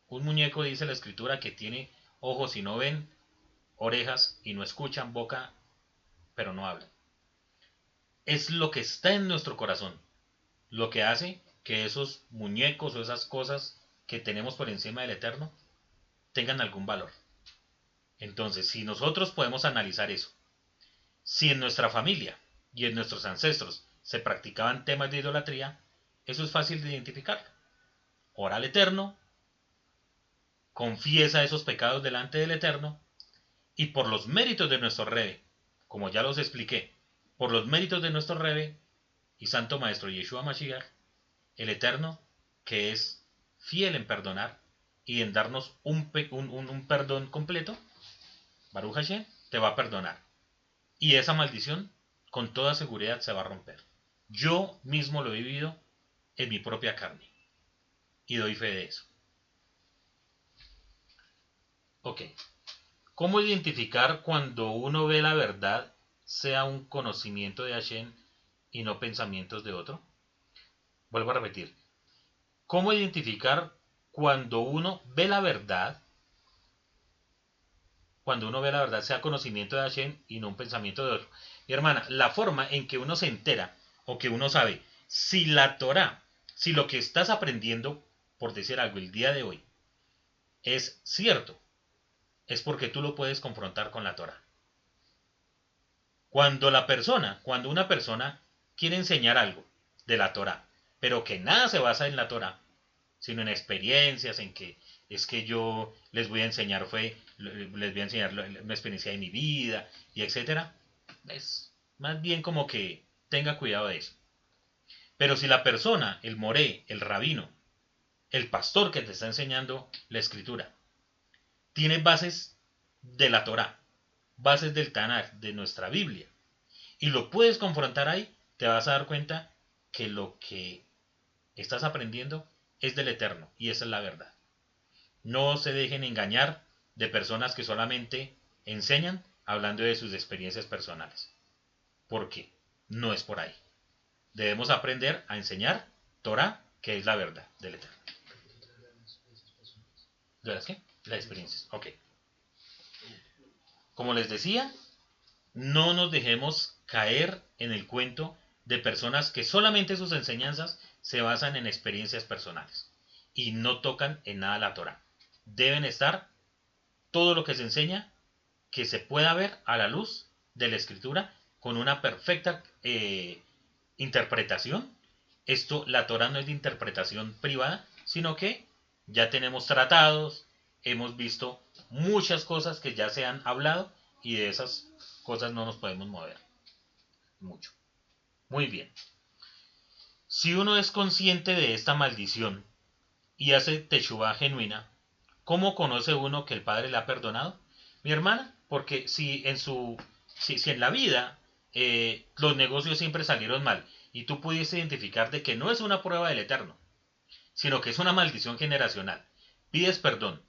un muñeco dice la escritura que tiene ojos y no ven, orejas y no escuchan, boca pero no hablan. Es lo que está en nuestro corazón, lo que hace que esos muñecos o esas cosas que tenemos por encima del eterno tengan algún valor. Entonces, si nosotros podemos analizar eso, si en nuestra familia y en nuestros ancestros se practicaban temas de idolatría, eso es fácil de identificar. Ora al Eterno, confiesa esos pecados delante del Eterno, y por los méritos de nuestro Rebe, como ya los expliqué, por los méritos de nuestro Rebe y Santo Maestro Yeshua Mashiach, el Eterno, que es fiel en perdonar y en darnos un, un, perdón completo, Baruch Hashem te va a perdonar. Y esa maldición con toda seguridad se va a romper. Yo mismo lo he vivido en mi propia carne. Y doy fe de eso. Ok. ¿Cómo identificar cuando uno ve la verdad sea un conocimiento de Hashem y no pensamientos de otro? Vuelvo a repetir. ¿Cómo identificar cuando uno ve la verdad? Cuando uno ve la verdad sea conocimiento de Hashem y no un pensamiento de otro. Mi hermana, la forma en que uno se entera o que uno sabe si la Torah, si lo que estás aprendiendo, por decir algo, el día de hoy, es cierto, es porque tú lo puedes confrontar con la Torah. Cuando la persona, cuando una persona quiere enseñar algo de la Torah, pero que nada se basa en la Torah, sino en experiencias, en que es que yo les voy a enseñar, fue, les voy a enseñar una experiencia de mi vida, y etcétera, es más bien como que tenga cuidado de eso. Pero si la persona, el moré, el rabino, el pastor que te está enseñando la escritura, tiene bases de la Torah, bases del Tanakh, de nuestra Biblia, y lo puedes confrontar ahí, te vas a dar cuenta que lo que estás aprendiendo es del Eterno, y esa es la verdad. No se dejen engañar de personas que solamente enseñan hablando de sus experiencias personales. Porque no es por ahí. Debemos aprender a enseñar Torah, que es la verdad del Eterno. ¿De las qué? Las experiencias. Ok. Como les decía, no nos dejemos caer en el cuento de personas que solamente sus enseñanzas se basan en experiencias personales y no tocan en nada la Torah. Deben estar todo lo que se enseña que se pueda ver a la luz de la escritura con una perfecta eh, interpretación. Esto, la Torah no es de interpretación privada, sino que ya tenemos tratados, hemos visto muchas cosas que ya se han hablado y de esas cosas no nos podemos mover mucho. Muy bien. Si uno es consciente de esta maldición y hace techuba genuina, ¿cómo conoce uno que el Padre le ha perdonado? Mi hermana, porque si en su si, en la vida eh, los negocios siempre salieron mal y tú pudiste identificar de que no es una prueba del Eterno, sino que es una maldición generacional, pides perdón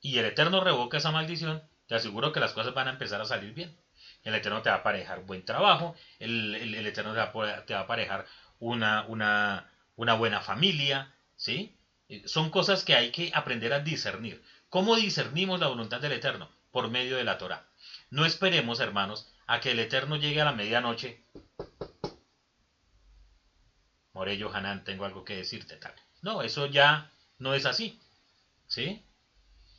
y el Eterno revoca esa maldición, te aseguro que las cosas van a empezar a salir bien. El Eterno te va a aparejar buen trabajo, el, Eterno te va, te va, a aparejar una, una, una buena familia, ¿sí? Eh, son cosas que hay que aprender a discernir. ¿Cómo discernimos la voluntad del Eterno? Por medio de la Torah. No esperemos, hermanos, a que el Eterno llegue a la medianoche. Morello Hanan, tengo algo que decirte, tal. No, eso ya no es así. ¿Sí?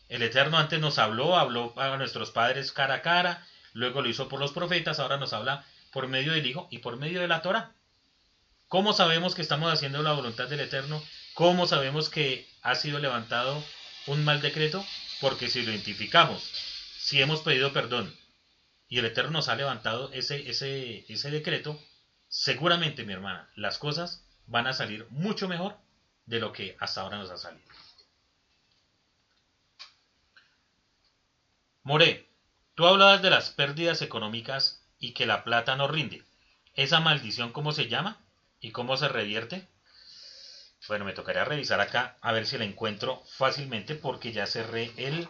El Eterno antes nos habló, habló a nuestros padres cara a cara, luego lo hizo por los profetas, ahora nos habla por medio del Hijo y por medio de la Torah. ¿Cómo sabemos que estamos haciendo la voluntad del Eterno? ¿Cómo sabemos que ha sido levantado un mal decreto? Porque si lo identificamos, si hemos pedido perdón y el Eterno nos ha levantado ese, ese, ese decreto, seguramente, mi hermana, las cosas van a salir mucho mejor de lo que hasta ahora nos ha salido. More, tú hablabas de las pérdidas económicas y que la plata no rinde. ¿Esa maldición cómo se llama? ¿Y cómo se revierte? Bueno, me tocaría revisar acá a ver si la encuentro fácilmente porque ya cerré el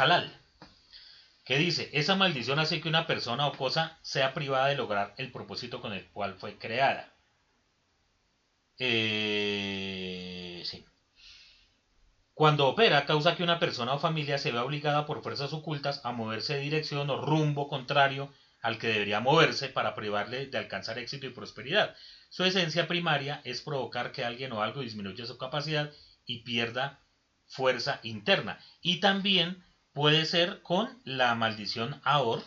halal, que dice, esa maldición hace que una persona o cosa sea privada de lograr el propósito con el cual fue creada. Eh, Cuando opera, causa que una persona o familia se vea obligada por fuerzas ocultas a moverse de dirección o rumbo contrario al que debería moverse para privarle de alcanzar éxito y prosperidad. Su esencia primaria es provocar que alguien o algo disminuya su capacidad y pierda fuerza interna. Y también puede ser con la maldición Ahor,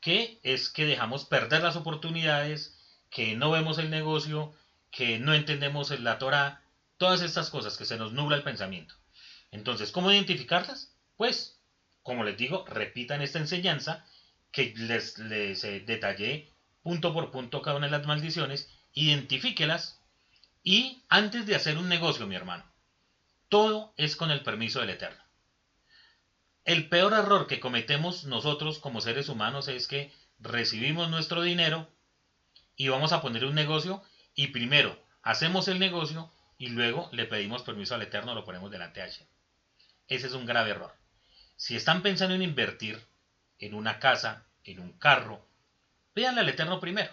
que es que dejamos perder las oportunidades, que no vemos el negocio, que no entendemos la Torah, todas estas cosas que se nos nubla el pensamiento. Entonces, ¿cómo identificarlas? Pues, como les digo, repitan esta enseñanza que les, les eh, detallé punto por punto cada una de las maldiciones, identifíquelas y antes de hacer un negocio, mi hermano, todo es con el permiso del Eterno. El peor error que cometemos nosotros como seres humanos es que recibimos nuestro dinero y vamos a poner un negocio y primero hacemos el negocio y luego le pedimos permiso al Eterno, lo ponemos delante de Hashem. Ese es un grave error. Si están pensando en invertir en una casa, en un carro, véanle al Eterno primero.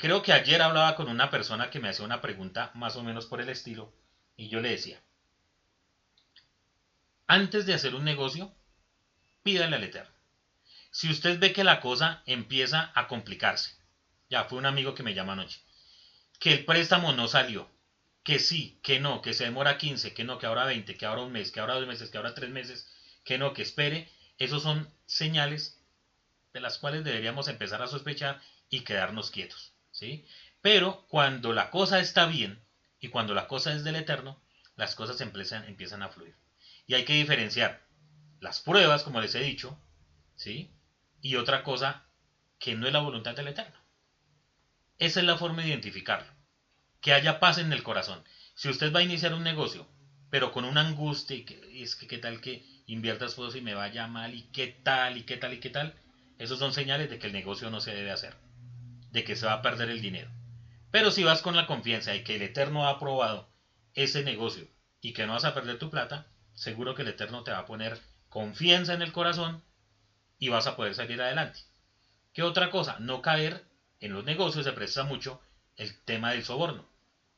creo que ayer hablaba con una persona que me hacía una pregunta más o menos por el estilo y yo le decía, antes de hacer un negocio, pídale al Eterno. Si usted ve que la cosa empieza a complicarse, ya fue un amigo que me llama anoche, que el préstamo no salió, que sí, que no, que se demora 15, que no, que ahora 20, que ahora un mes, que ahora dos meses, que ahora tres meses, que no, que espere, esos son señales de las cuales deberíamos empezar a sospechar y quedarnos quietos, ¿sí? Pero cuando la cosa está bien y cuando la cosa es del eterno, las cosas empiezan, empiezan a fluir. Y hay que diferenciar las pruebas, como les he dicho, ¿sí? Y otra cosa que no es la voluntad del Eterno. Esa es la forma de identificarlo. Que haya paz en el corazón. Si usted va a iniciar un negocio, pero con una angustia, y que, es que qué tal que invierta esfuerzo y me vaya mal, y qué tal, y qué tal, y qué tal, esos son señales de que el negocio no se debe hacer, de que se va a perder el dinero. Pero si vas con la confianza de que el Eterno ha aprobado ese negocio y que no vas a perder tu plata, seguro que el Eterno te va a poner confianza en el corazón y vas a poder salir adelante. ¿Qué otra cosa? No caer en los negocios se presta mucho el tema del soborno.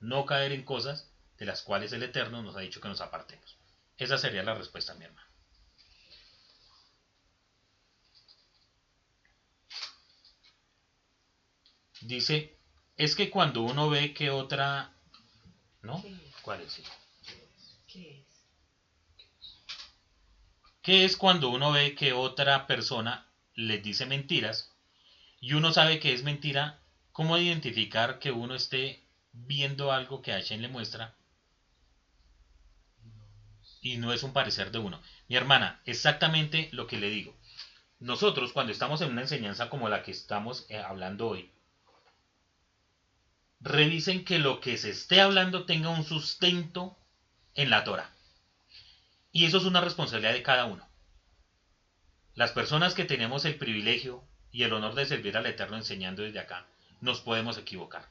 No caer en cosas de las cuales el Eterno nos ha dicho que nos apartemos. Esa sería la respuesta, mi hermano. Dice, es que cuando uno ve que otra... ¿No? ¿Cuál es? ¿Qué es? ¿Qué es cuando uno ve que otra persona le dice mentiras y uno sabe que es mentira? ¿Cómo identificar que uno esté viendo algo que Hashem le muestra y no es un parecer de uno? Mi hermana, exactamente lo que le digo. Nosotros cuando estamos en una enseñanza como la que estamos eh, hablando hoy, revisen que lo que se esté hablando tenga un sustento en la Torah. Y eso es una responsabilidad de cada uno. Las personas que tenemos el privilegio y el honor de servir al Eterno enseñando desde acá, nos podemos equivocar,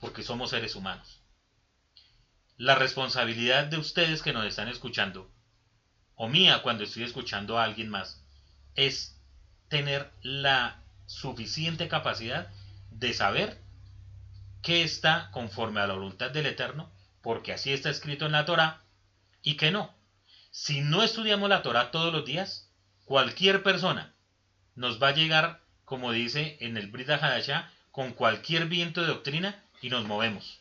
porque somos seres humanos. La responsabilidad de ustedes que nos están escuchando, o mía cuando estoy escuchando a alguien más, es tener la suficiente capacidad de saber qué está conforme a la voluntad del Eterno, porque así está escrito en la Torah, y que no. Si no estudiamos la Torah todos los días, cualquier persona nos va a llegar, como dice en el Brit Hadashah, con cualquier viento de doctrina y nos movemos.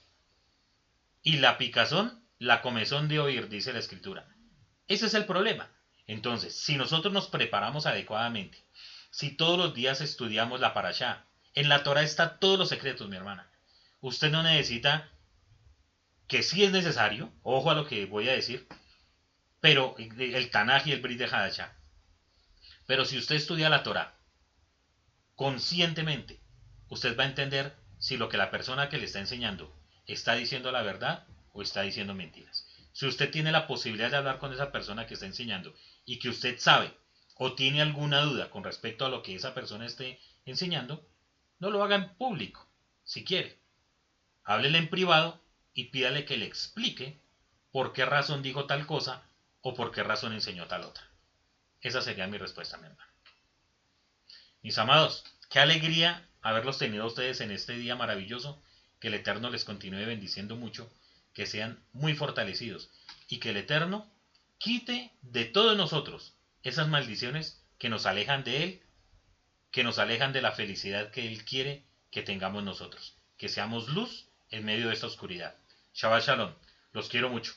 Y la picazón, la comezón de oír, dice la escritura. Ese es el problema. Entonces, si nosotros nos preparamos adecuadamente, si todos los días estudiamos la parashá, en la Torah está todos los secretos, mi hermana. Usted no necesita que sí es necesario, ojo a lo que voy a decir, pero el Tanaj y el Brit de Hadashah. Pero si usted estudia la Torah conscientemente, usted va a entender si lo que la persona que le está enseñando está diciendo la verdad o está diciendo mentiras. Si usted tiene la posibilidad de hablar con esa persona que está enseñando y que usted sabe o tiene alguna duda con respecto a lo que esa persona esté enseñando, no lo haga en público, si quiere. Háblele en privado y pídale que le explique por qué razón dijo tal cosa o por qué razón enseñó tal otra. Esa sería mi respuesta, mi hermano. Mis amados, qué alegría haberlos tenido ustedes en este día maravilloso, que el Eterno les continúe bendiciendo mucho, que sean muy fortalecidos y que el Eterno quite de todos nosotros esas maldiciones que nos alejan de Él, que nos alejan de la felicidad que Él quiere que tengamos nosotros, que seamos luz en medio de esta oscuridad. Shabbat Shalom, los quiero mucho.